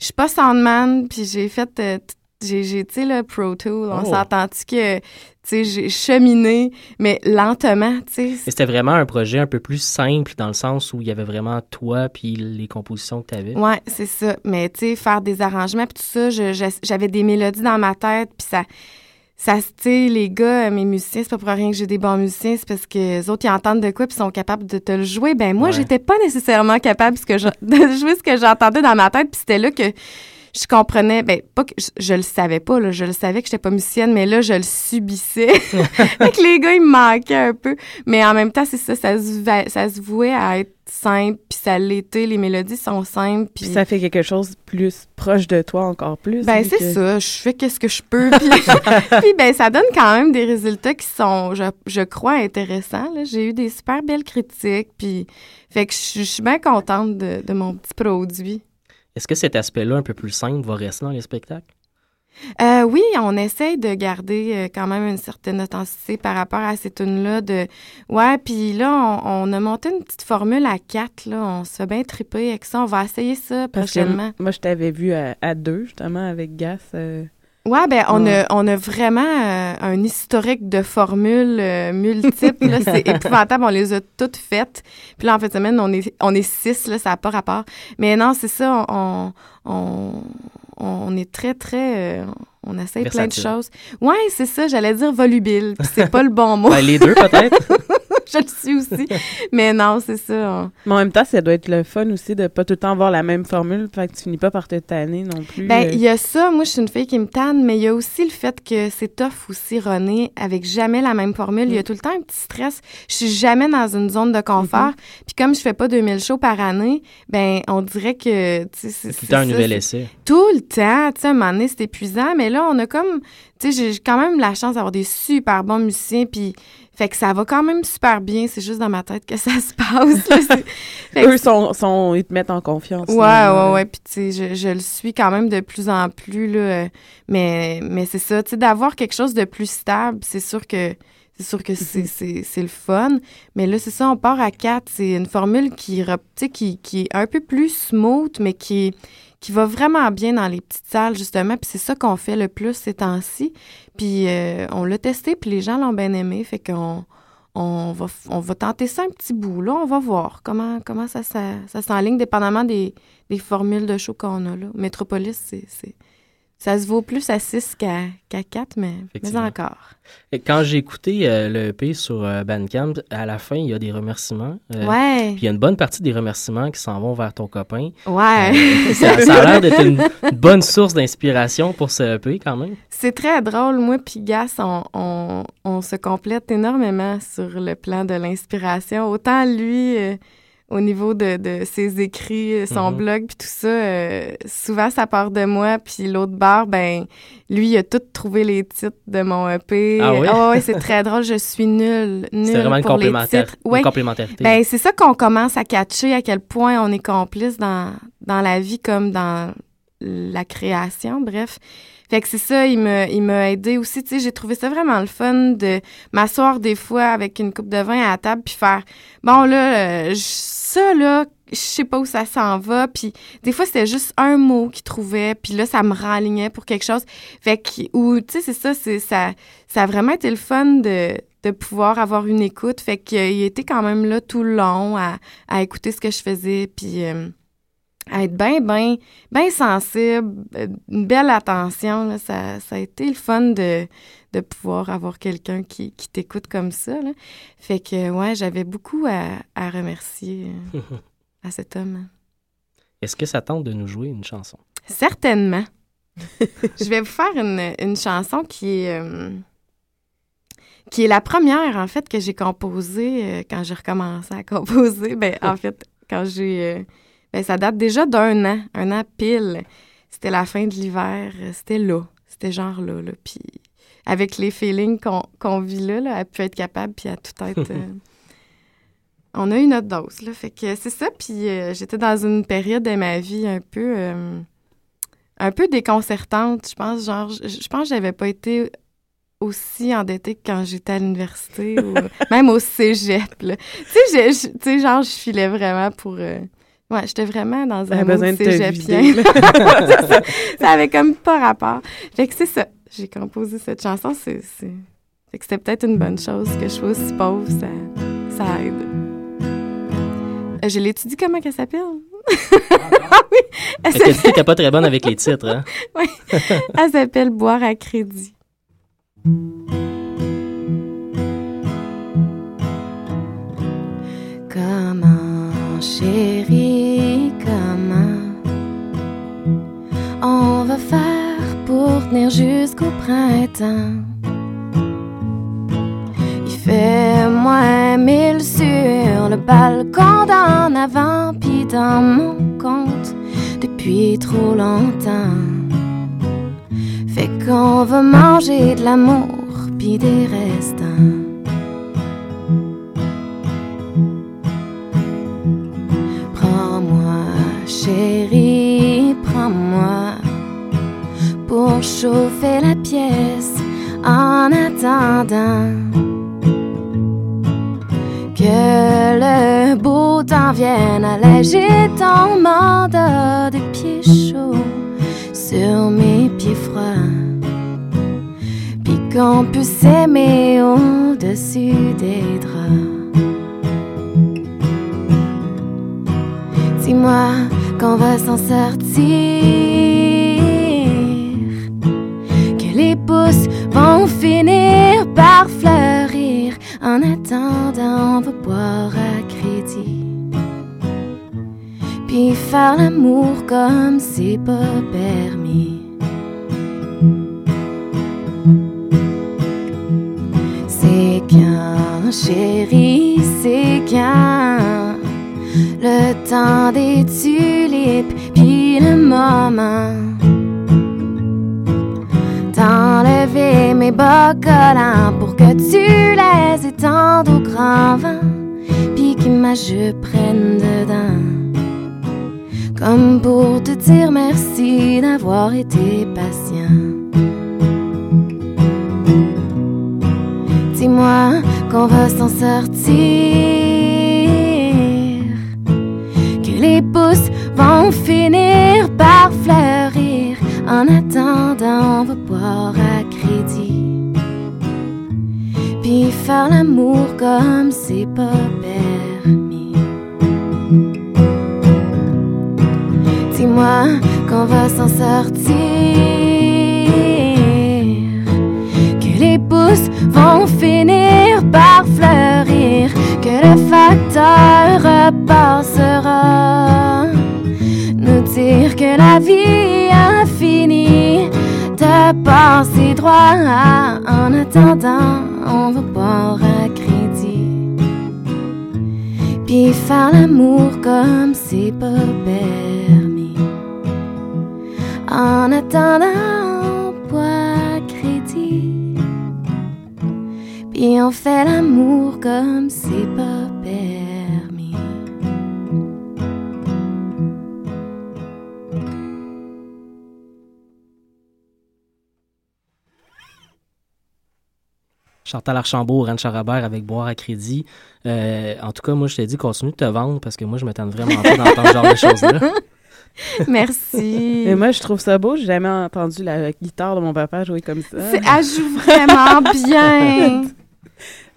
je suis pas soundman, puis j'ai fait, euh, j'ai, tu sais, le Pro Tool. On Oh. s'entend-tu que, tu sais, j'ai cheminé, mais lentement, tu sais. C'était vraiment un projet un peu plus simple dans le sens où il y avait vraiment toi puis les compositions que tu avais. Ouais, c'est ça. Mais tu sais, faire des arrangements puis tout ça, j'avais des mélodies dans ma tête puis ça, ça, sais, les gars, euh, mes musiciens, c'est pas pour rien que j'ai des bons musiciens, c'est parce que les autres ils entendent de quoi puis sont capables de te le jouer. Ben moi, Ouais. j'étais pas nécessairement capable de jouer ce que j'entendais dans ma tête puis c'était là que je comprenais, ben pas que je, je le savais pas là, je le savais que j'étais pas musicienne, mais là je le subissais. fait que les gars ils me manquaient un peu, mais en même temps c'est ça, ça se, ça se vouait à être simple puis ça l'était, les mélodies sont simples Puis ça fait quelque chose plus proche de toi encore plus. ben c'est que- ça, je fais qu'est-ce que je peux puis, puis, ben ça donne quand même des résultats qui sont je, je crois intéressants là. J'ai eu des super belles critiques puis fait que je je suis bien contente de, de mon petit produit. Est-ce que cet aspect-là un peu plus simple va rester dans les spectacles? Euh, oui, on essaye de garder euh, quand même une certaine authenticité par rapport à ces tunes-là. De... Ouais, puis là, on, on a monté une petite formule à quatre. Là. On se fait bien triper avec ça. On va essayer ça Parce que prochainement. moi, je t'avais vu à, à deux, justement, avec Gas. euh, Ouais, ben on, Ouais. A, on a vraiment euh, un historique de formules euh, multiples. là. C'est épouvantable. On les a toutes faites. Puis là, en fin de semaine, on est, on est six. Là, ça n'a pas rapport. Mais non, c'est ça. On, on, on est très, très... euh, on essaye plein de choses. Ouais, c'est ça. J'allais dire volubile. C'est pas le bon mot. Ben, les deux, peut-être. Je le suis aussi. Mais non, c'est ça. on- Mais en même temps, ça doit être le fun aussi de pas tout le temps avoir la même formule, fait que tu finis pas par te tanner non plus. Ben, euh. il y a ça. Moi, je suis une fille qui me tanne, mais il y a aussi le fait que c'est tough aussi, René, avec jamais la même formule. Il y a tout le temps un petit stress. Je suis jamais dans une zone de confort. Puis comme je fais pas 2000 shows par année, ben, on dirait que, tu sais, c'est Tout le temps un nouvel essai. Tout le temps. Tu sais, à un moment donné, c'est épuisant. Mais là, on a comme, tu sais, j'ai quand même la chance d'avoir des super bons musiciens. Puis, fait que ça va quand même super bien. C'est juste dans ma tête que ça se passe. là. Eux sont, sont, ils te mettent en confiance. Ouais, finalement, ouais, là. ouais. Puis, tu sais, je, je le suis quand même de plus en plus, là. euh, Mais, mais c'est ça, tu sais, d'avoir quelque chose de plus stable, c'est sûr que. C'est sûr que c'est, c'est, c'est le fun. Mais là, c'est ça, on part à quatre. C'est une formule qui, qui, qui est un peu plus smooth, mais qui, qui va vraiment bien dans les petites salles, justement. Puis c'est ça qu'on fait le plus ces temps-ci. Puis euh, on l'a testé, puis les gens l'ont bien aimé. Fait qu'on on va, on va tenter ça un petit bout. Là, on va voir comment, comment ça, ça, ça s'enligne, dépendamment des, des formules de show qu'on a là. Métropolis, c'est- ça se vaut plus à 6 qu'à, qu'à 4, mais, mais encore. Et Quand j'ai écouté euh, le EP sur euh, Bandcamp, à la fin, il y a des remerciements. Euh, Ouais. Puis il y a une bonne partie des remerciements qui s'en vont vers ton copain. Ouais. Euh, ça, ça a l'air d'être une, une bonne source d'inspiration pour ce EP quand même. C'est très drôle. Moi puis Gas, on, on, on se complète énormément sur le plan de l'inspiration. Autant lui, euh, au niveau de, de ses écrits, euh, son Mhm. blog, puis tout ça, euh, souvent ça part de moi. Puis l'autre bar, ben lui, il a tout trouvé les titres de mon EP. Ah oui? ouais, c'est très drôle. Je suis nulle, nulle C'était vraiment une, pour les complémentaire- une Ouais. complémentarité. Ben, c'est ça qu'on commence à catcher, à quel point on est complice dans, dans la vie comme dans la création, bref. Fait que c'est ça, il me, il m'a aidé aussi, tu sais, j'ai trouvé ça vraiment le fun de m'asseoir des fois avec une coupe de vin à la table puis faire, bon là, euh, ça là, je sais pas où ça s'en va, puis des fois c'était juste un mot qu'il trouvait, puis là ça me renlignait pour quelque chose. Fait que, ou tu sais, c'est ça, c'est ça, ça a vraiment été le fun de de pouvoir avoir une écoute. Fait qu'il était quand même là tout le long à, à écouter ce que je faisais, puis euh, à être bien, bien, bien sensible, euh, une belle attention. Là, ça, ça a été le fun de, de pouvoir avoir quelqu'un qui, qui t'écoute comme ça. Là. Fait que, ouais, j'avais beaucoup à, à remercier euh, à cet homme. Est-ce que ça tente de nous jouer une chanson? Certainement. je vais vous faire une, une chanson qui est, euh, qui est la première, en fait, que j'ai composée euh, quand j'ai recommencé à composer. Ben, en fait, quand j'ai... euh, ben, ça date déjà d'un an, un an pile. C'était la fin de l'hiver. C'était là. C'était genre là, là. Puis avec les feelings qu'on vit là, là, elle peut être capable, puis à tout être... euh, on a eu notre dose, là. Fait que c'est ça. Puis euh, j'étais dans une période de ma vie un peu, euh, un peu déconcertante. Je pense, genre, je, je pense que j'avais pas été aussi endettée que quand j'étais à l'université ou même au cégep. Tu sais, tu genre, je filais vraiment pour... euh, Ouais, j'étais vraiment dans un besoin de te cégepien. ça. ça avait comme pas rapport. Fait que c'est ça. J'ai composé cette chanson. C'est, c'est... Fait que c'était peut-être une bonne chose que je sois aussi pauvre. Ça, ça aide. Euh, Je l'étudie comment qu'elle s'appelle? ah oui! Elle que s'appelle- t'es pas très bonne avec les titres, hein? Oui. Elle s'appelle Boire à crédit. Comment, chérie, on va faire pour tenir jusqu'au printemps? Il fait moins mille sur le balcon d'en avant, pis dans mon compte depuis trop longtemps. Fait qu'on va manger de l'amour, pis des restants. Prends-moi, chérie, prends-moi pour chauffer la pièce en attendant que le beau temps vienne alléger ton mandat de pieds chauds sur mes pieds froids. Puis qu'on puisse s'aimer au-dessus des draps. Dis-moi qu'on va s'en sortir. Que les pousses vont finir par fleurir. En attendant, on va boire à crédit. Puis faire l'amour comme c'est pas permis. C'est qu'un chéri, c'est qu'un le temps des tulipes, puis le moment d'enlever mes bas collants pour que tu les étendes au grand vent, puis que ma jupe prenne dedans. Comme pour te dire merci d'avoir été patient. Dis-moi qu'on va s'en sortir les pousses vont finir par fleurir. En attendant, va boire à crédit. Puis faire l'amour comme c'est pas permis. Dis-moi qu'on va s'en sortir. Que les pousses vont finir par fleurir. Que le facteur repassera. La vie fini de passer droit. En attendant, on va boire à crédit. Puis faire l'amour comme c'est pas permis. En attendant, on boit crédit. Puis on fait l'amour comme c'est pas permis. Chantal Archambault, Anne Charabert avec Boire à crédit. Euh, en tout cas, moi, je t'ai dit, continue de te vendre parce que moi, je m'attends vraiment pas d'entendre ce genre de choses-là. Merci. Et moi, je trouve ça beau. J'ai jamais entendu la guitare de mon papa jouer comme ça. C'est- Elle joue vraiment bien. Ça-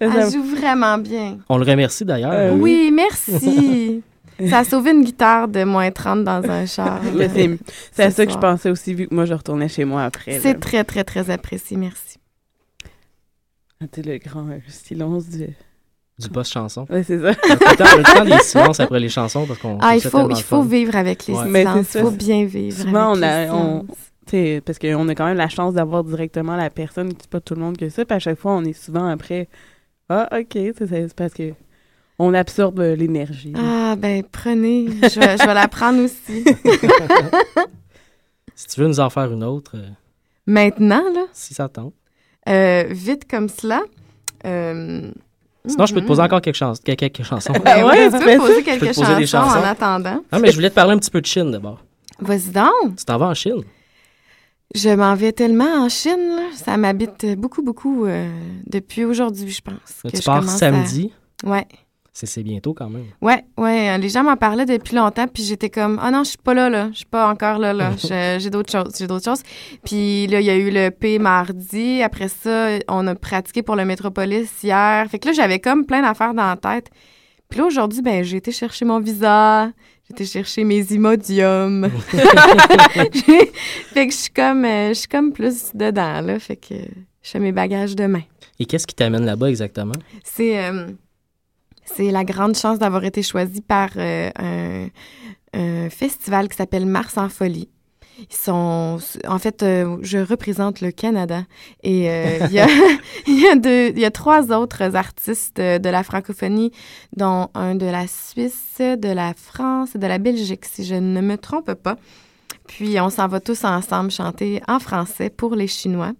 Elle joue vraiment bien. On le remercie d'ailleurs. Euh, Oui, merci. Ça a sauvé une guitare de moins 30 dans un char. C'est c'est à ça que je pensais aussi, vu que moi, je retournais chez moi après. là. C'est très, très, très apprécié. Merci. C'était le grand euh, silence du... Du boss chanson. Ouais, c'est ça. On a des silences après les chansons parce qu'on. Ah, il faut, il faut vivre avec les Ouais. Mais silences. Il faut bien vivre Souvent, avec on a, les on, parce qu'on a quand même la chance d'avoir directement la personne, c'est pas tout le monde que ça, puis à chaque fois, on est souvent après, ah, ok, c'est parce que on absorbe l'énergie. Ah, ben, prenez. Je vais, je vais la prendre aussi. Si tu veux nous en faire une autre, euh, Maintenant, là, si ça tente. Euh, vite comme cela, euh, Sinon, je peux te Mhm. poser encore quelques, chans- quelques, chansons. Ben ouais, tu peux poser quelques te poser des chansons en chansons. attendant. Ah, mais je voulais te parler un petit peu de Chine d'abord. Vas-y donc. Tu t'en vas en Chine? Je m'en vais tellement en Chine, là. ça m'habite beaucoup, beaucoup euh, depuis aujourd'hui, je pense. que tu je pars commence à- samedi. Ouais. C'est bientôt quand même. Ouais, ouais, euh, les gens m'en parlaient depuis longtemps, puis j'étais comme, ah non, je suis pas là, là, je suis pas encore là, là, j'ai d'autres choses, j'ai d'autres choses. Puis là, il y a eu le P mardi, après ça, on a pratiqué pour le Métropolis hier, fait que là, j'avais comme plein d'affaires dans la tête. Puis là, aujourd'hui, ben, j'ai été chercher mon visa, j'ai été chercher mes Imodium. J'ai- fait que je suis comme, euh, je suis comme plus dedans, là, fait que je fais mes bagages demain. Et qu'est-ce qui t'amène là-bas exactement? C'est euh, c'est la grande chance d'avoir été choisi par euh, un, un festival qui s'appelle Mars en folie. Ils sont, en fait, euh, je représente le Canada et euh, il y, a, il y, a deux- il y a trois autres artistes de la francophonie, dont un de la Suisse, de la France et de la Belgique, si je ne me trompe pas. Puis on s'en va tous ensemble chanter en français pour les Chinois.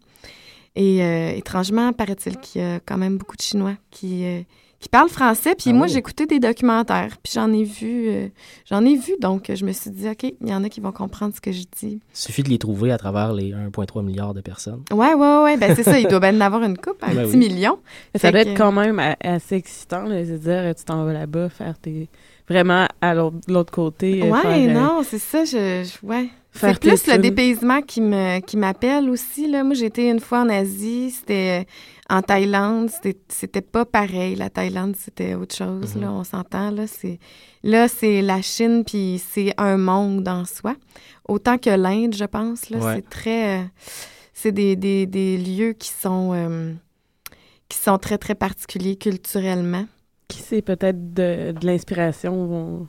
Et euh, étrangement, paraît-il qu'il y a quand même beaucoup de Chinois qui, qui parlent français. Puis Ah moi, oui. j'ai écouté des documentaires, puis j'en ai vu, euh, j'en ai vu. Donc, je me suis dit, OK, il y en a qui vont comprendre ce que je dis. Il suffit de les trouver à travers les 1,3 milliards de personnes. Ouais, ouais, ouais, ben c'est ça. Il doit bien en avoir une coupe, un Ben petit oui. million. Ça Fait doit que- être quand même assez excitant, là, de dire, tu t'en vas là-bas faire tes... Vraiment à l'autre l'autre côté. euh, Ouais, faire, euh, non, c'est ça. Je, je- ouais. faire C'est plus le dépaysement qui me qui m'appelle aussi. Là. Moi, j'ai été une fois en Asie, c'était euh, en Thaïlande, c'était pas pareil. La Thaïlande, c'était autre chose. Mhm. là, on s'entend. Là, c'est là, c'est la Chine, puis c'est un monde en soi. Autant que l'Inde, je pense. Là, Ouais. c'est très, euh, c'est des, des, des lieux qui sont euh, qui sont très très particuliers culturellement. Qui sait, peut-être de, de l'inspiration vont...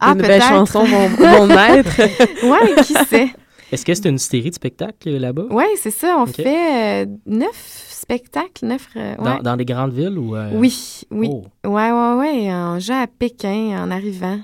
Ah, peut-être. chansons vont, vont naître. ouais, qui sait? Est-ce que c'est une série de spectacles euh, là-bas? Oui, c'est ça. On fait euh, neuf spectacles, neuf. euh, ouais. Dans, dans des grandes villes ou... euh, Oui, oui. Oh. Ouais, ouais, ouais. On joue à Pékin en arrivant.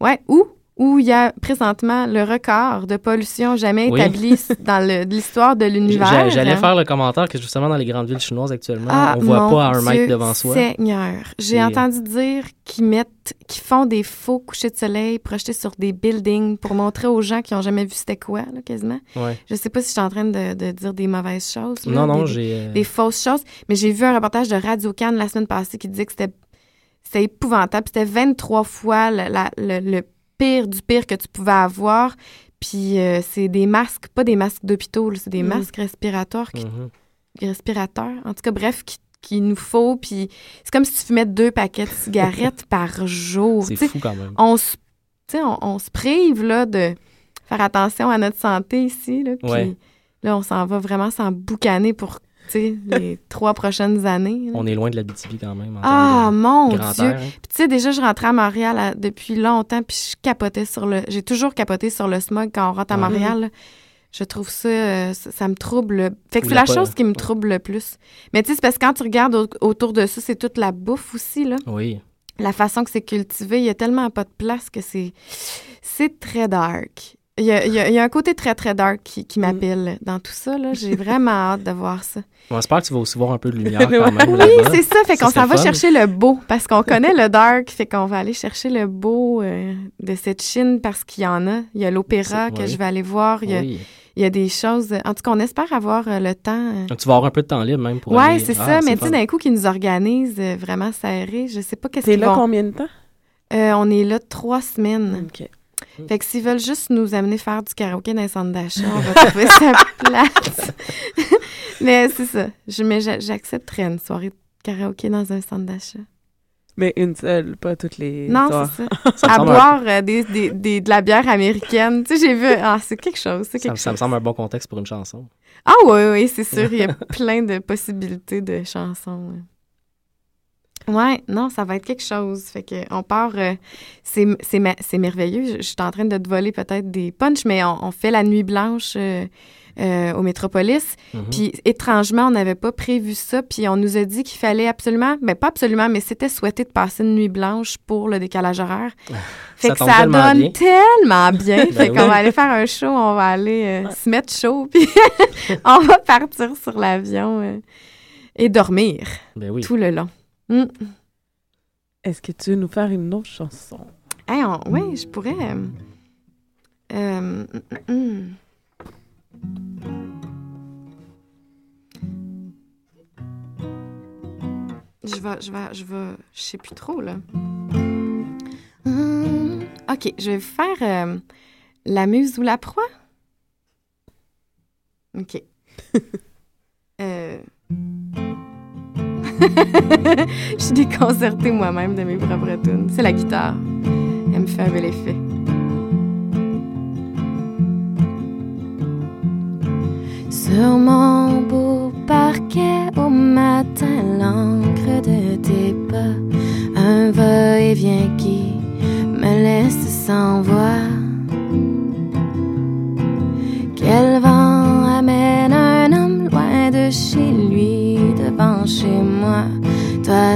Ouais, où? Où il y a présentement le record de pollution jamais Oui. établi dans l'histoire de l'univers. J'a- J'allais faire le commentaire que justement dans les grandes villes chinoises actuellement, Ah, on voit pas un mètre devant soi. Seigneur, j'ai entendu dire qu'ils mettent, qu'ils font des faux couchers de soleil projetés sur des buildings pour montrer aux gens qui ont jamais vu c'était quoi, là, quasiment. Ouais. Je sais pas si je suis en train de, de dire des mauvaises choses. là, Non, non, j'ai, euh, Des fausses choses. Mais j'ai vu un reportage de Radio Cannes la semaine passée qui disait que c'était c'était épouvantable. C'était 23 fois le, la- le- le pire du pire que tu pouvais avoir. Puis euh, c'est des masques, pas des masques d'hôpitaux, c'est des Mhm. masques respirateurs, qui- Mhm. respirateurs. En tout cas, bref, qui- qu'il nous faut. Puis c'est comme si tu fumais deux paquets de cigarettes par jour. C'est fou quand même. On se, on, on se prive là, de faire attention à notre santé ici. Là, puis Ouais. là, on s'en va vraiment s'en boucaner pour les trois prochaines années. là. On est loin de la BTB quand même. en Ah, mon Dieu! air, hein. Puis tu sais, déjà, je rentrais à Montréal à- depuis longtemps, puis je capotais sur le... J'ai toujours capoté sur le smog quand on rentre à Ouais. Montréal. là. Je trouve ça, euh, ça, ça me trouble. Fait que c'est la chose qui me trouble le plus. Mais tu sais, c'est parce que quand tu regardes au- autour de ça, c'est toute la bouffe aussi, là. Oui. La façon que c'est cultivé, il y a tellement pas de place que c'est... C'est très dark. Il y, a, il y a- il y a un côté très, très dark qui, qui m'appelle dans tout ça, là. J'ai vraiment hâte de voir ça. On espère que tu vas aussi voir un peu de lumière quand même. Oui, c'est ça. Fait qu'on s'en va chercher le beau parce qu'on connaît le dark. Fait qu'on va aller chercher le beau euh, de cette Chine parce qu'il y en a. Il y a l'opéra que oui. je vais aller voir. Il y a, Oui. il y a des choses. En tout cas, on espère avoir euh, le temps. euh. Donc, tu vas avoir un peu de temps libre même pour Ouais, aller- c'est Ah, ça. Mais tu d'un coup, qu'ils nous organisent euh, vraiment serré. Je sais pas qu'est-ce T'es qu'ils là vont... combien de temps? Euh, on est là trois semaines. OK. Fait que s'ils veulent juste nous amener faire du karaoké dans les centres d'achat, on va trouver sa place. mais c'est ça. Je, mais j'a- j'accepterais une soirée de karaoké dans un centre d'achat. Mais une seule, pas toutes les Non, c'est ça. À un- boire euh, des, des, des- de la bière américaine. Tu sais, j'ai vu. Ah, c'est quelque chose. C'est Ça, me semble un bon contexte pour une chanson. Ah, oui, oui, c'est sûr. Il y a plein de possibilités de chansons. ouais. Ouais, non, ça va être quelque chose. Fait que on part. euh, c'est c'est c'est merveilleux. Je, je suis en train de te voler peut-être des punchs, mais on, on fait la nuit blanche euh, euh, au Métropolis. Mhm. Puis étrangement, on n'avait pas prévu ça. Puis on nous a dit qu'il fallait absolument, ben pas absolument, mais c'était souhaité de passer une nuit blanche pour le décalage horaire. Fait Ça que ça tellement donne bien. tellement bien. Ben fait qu'on va aller faire un show, on va aller se mettre chaud, puis on va partir sur l'avion et dormir Ben oui. tout le long. Mm. Est-ce que tu veux nous faire une autre chanson? Hey, on- oui, je pourrais. euh, euh, mm, mm. Je vais, je vais, je vais, je sais plus trop, là. Hum, OK, je vais faire euh, la muse ou la proie. OK. je suis déconcertée moi-même de mes propres tunes. C'est la guitare. Elle me fait un bel effet. Sur mon beau parquet au matin, l'encre de tes pas, un va-et-vient qui me laisse sans voix.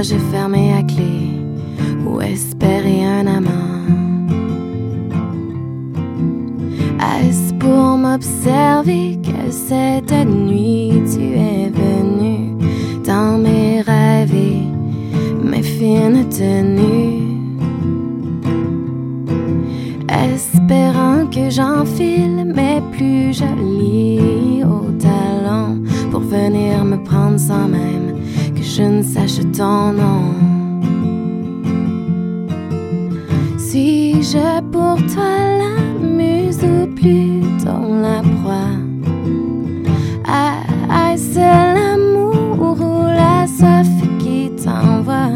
J'ai fermé à clé ou espérer un amant. Est-ce pour m'observer que cette nuit tu es venu dans mes rêves mes fines tenues? Espérant que j'enfile mes plus jolis hauts talons pour venir me prendre sans que je ne sache ton nom. Suis-je pour toi la muse ou plutôt la proie? Ah, Est-ce l'amour ou la soif qui t'envoie?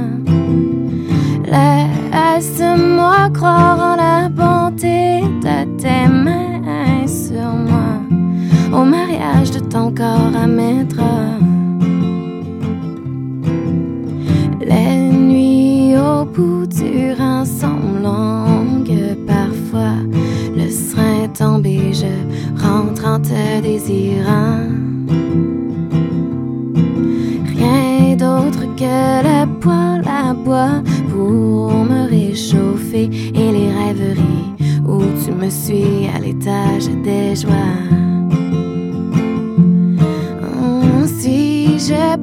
Laisse-moi croire en la bonté de tes mains sur moi, au mariage de ton corps à mes draps. Les nuits au bout du rang sont longues parfois. Le serein tombé, je rentre en te désirant. Rien d'autre que le poêle à bois pour me réchauffer et les rêveries où tu me suis à l'étage des joies. Hum, Suis-je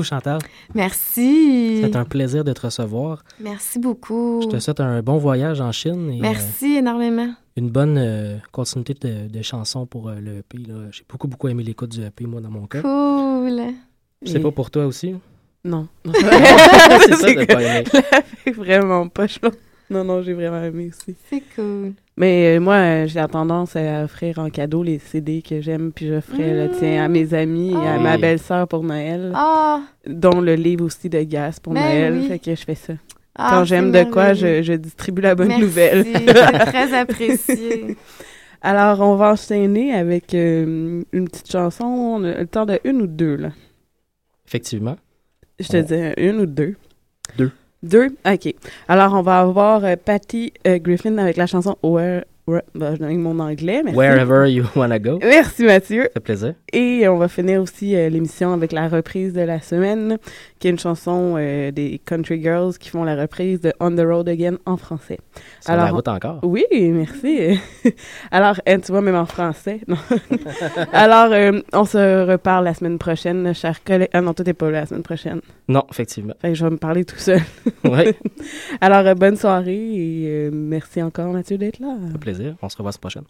beaucoup, Chantal. Merci. C'est un plaisir de te recevoir. Merci beaucoup. Je te souhaite un bon voyage en Chine et euh, Merci énormément. une bonne euh, continuité de, de chansons pour euh, le EP. J'ai beaucoup, beaucoup aimé l'écoute du EP, moi, dans mon cas. Cool. Je sais pas pour toi aussi? Non. c'est ça, de pas aimer. vraiment pas chaud. Non, non, j'ai vraiment aimé aussi. C'est cool. Mais euh, moi, j'ai la tendance à offrir en cadeau les CD que j'aime, puis j'offrais le tien à mes amis et à Ah. ma Oui. belle-sœur pour Noël, Ah, dont le livre aussi de Gas pour Ben Noël. oui. Fait que je fais ça. Ah, Quand j'aime de quoi, je, je distribue la bonne Merci, nouvelle. c'est très apprécié. Alors, on va enchaîner avec euh, une petite chanson. On a le temps de une ou deux, là. Effectivement. Je te On- dis une ou deux. Deux. Deux? OK. Alors, on va avoir euh, Patty euh, Griffin avec la chanson Where... Where ben, je donne mon anglais, merci. Wherever you wanna go. Merci, Mathieu. Ça fait plaisir. Et on va finir aussi euh, l'émission avec la reprise de la semaine, qui est une chanson euh, des Country Girls qui font la reprise de On the Road Again en français. Sur la route encore? Oui, merci. Alors, euh, tu vois, même en français. non. Alors, euh, on se reparle la semaine prochaine, chers collègues. Ah non, toi, t'es pas là la semaine prochaine. Non, effectivement. Fait que je vais me parler tout seul. Ouais. Alors, euh, bonne soirée et merci encore, Mathieu, d'être là. Fait plaisir. On se revoit la semaine prochaine.